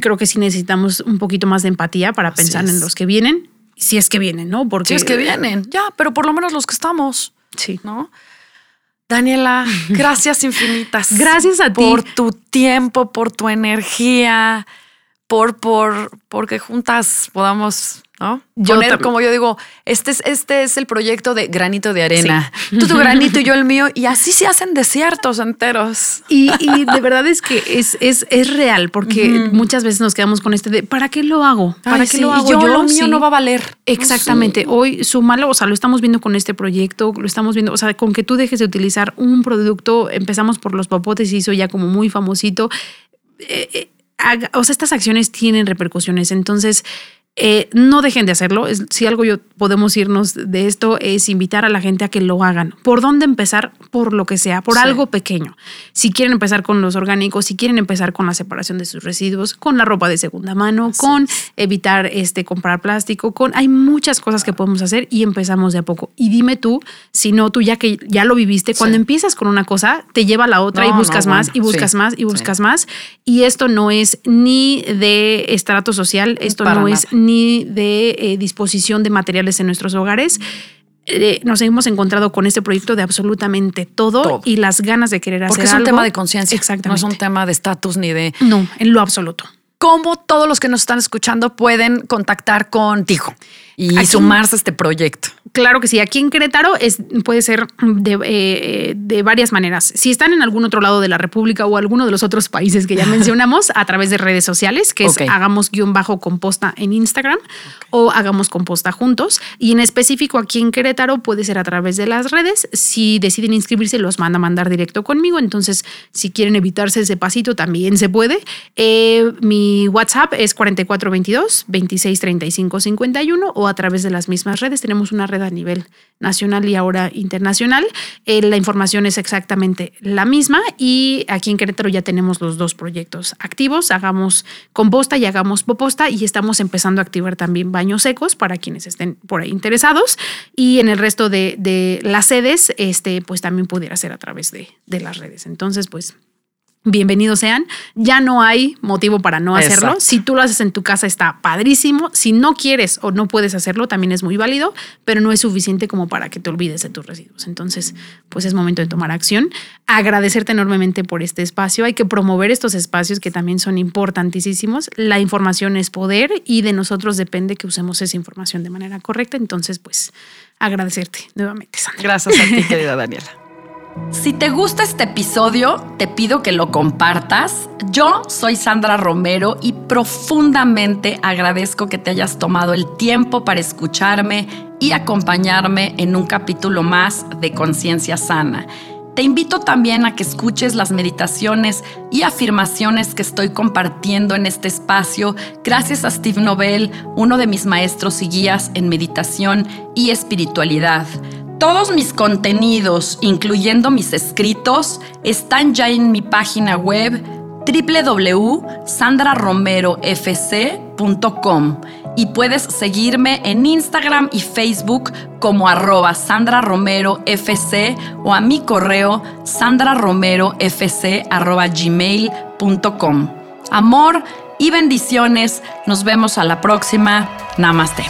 creo que sí necesitamos un poquito más de empatía para pensar en los que vienen, si es que vienen, ¿no? Porque si es que vienen, ya, pero por lo menos los que estamos. Sí. ¿No? Daniela, gracias infinitas. Gracias a ti. Por tu tiempo, por tu energía, por, por, porque juntas podamos ¿no? Yo como yo digo, este es, este es el proyecto de granito de arena. Tú tu granito y yo el mío, y así se hacen desiertos enteros. Y, de verdad es que es, es, es real, porque muchas veces nos quedamos con este de ¿para qué lo hago? ¿Para qué lo hago? yo, lo mío no va a valer. Exactamente. Hoy súmalo, o sea, lo estamos viendo con este proyecto, lo estamos viendo, o sea, con que tú dejes de utilizar un producto, empezamos por los papotes y hizo ya como muy famosito. Eh, eh, o sea, estas acciones tienen repercusiones. Entonces, eh, no dejen de hacerlo. si algo yo podemos irnos de esto es invitar a la gente a que lo hagan. ¿Por dónde empezar? Por lo que sea, por algo pequeño. Si quieren empezar con los orgánicos, si quieren empezar con la separación de sus residuos, con la ropa de segunda mano, con evitar este comprar plástico, con hay muchas cosas que podemos hacer y empezamos de a poco. Y dime tú, si no tú ya que ya lo viviste, cuando empiezas con una cosa te lleva a la otra y buscas más y buscas más y buscas más y esto no es ni de estrato social, esto no es ni de eh, disposición de materiales en nuestros hogares. Eh, nos hemos encontrado con este proyecto de absolutamente todo, y las ganas de querer hacer Porque es un tema de conciencia. Exactamente. No es un tema de estatus ni de. No, en lo absoluto. ¿Cómo todos los que nos están escuchando pueden contactar contigo y sumarse a este proyecto? Claro que sí. Aquí en Querétaro es, puede ser de, eh, de, varias maneras. Si están en algún otro lado de la República o alguno de los otros países que ya mencionamos, a través de redes sociales, que es hagamos guion bajo composta en Instagram o hagamos composta juntos. Y en específico aquí en Querétaro puede ser a través de las redes. Si deciden inscribirse, los manda a mandar directo conmigo. Entonces, si quieren evitarse ese pasito, también se puede. Eh, mi WhatsApp es 4422 2635 51 o a través de las mismas redes. Tenemos una red a nivel nacional y ahora internacional. Eh, la información es exactamente la misma y aquí en Querétaro ya tenemos los dos proyectos activos. Hagamos composta y hagamos poposta y estamos empezando a activar también baños secos para quienes estén por ahí interesados. Y en el resto de, las sedes, este, pues también pudiera ser a través de, de las redes. Entonces, pues bienvenidos sean. Ya no hay motivo para no hacerlo. Si tú lo haces en tu casa está padrísimo. Si no quieres o no puedes hacerlo, también es muy válido, pero no es suficiente como para que te olvides de tus residuos. Entonces, pues es momento de tomar acción. Agradecerte enormemente por este espacio. Hay que promover estos espacios que también son importantísimos. La información es poder y de nosotros depende que usemos esa información de manera correcta. Entonces, pues agradecerte nuevamente, Sandra. Gracias a ti, querida Daniela. Si te gusta este episodio, te pido que lo compartas. Yo soy Sandra Romero y profundamente agradezco que te hayas tomado el tiempo para escucharme y acompañarme en un capítulo más de Conciencia Sana. Te invito también a que escuches las meditaciones y afirmaciones que estoy compartiendo en este espacio gracias a Steve Nobel, uno de mis maestros y guías en meditación y espiritualidad. Todos mis contenidos, incluyendo mis escritos, están ya en mi página web www.sandraromerofc.com y puedes seguirme en Instagram y Facebook como arroba Sandra Romero FC o a mi correo sandraromerofc arroba gmail.com. Amor y bendiciones. Nos vemos a la próxima. Namaste.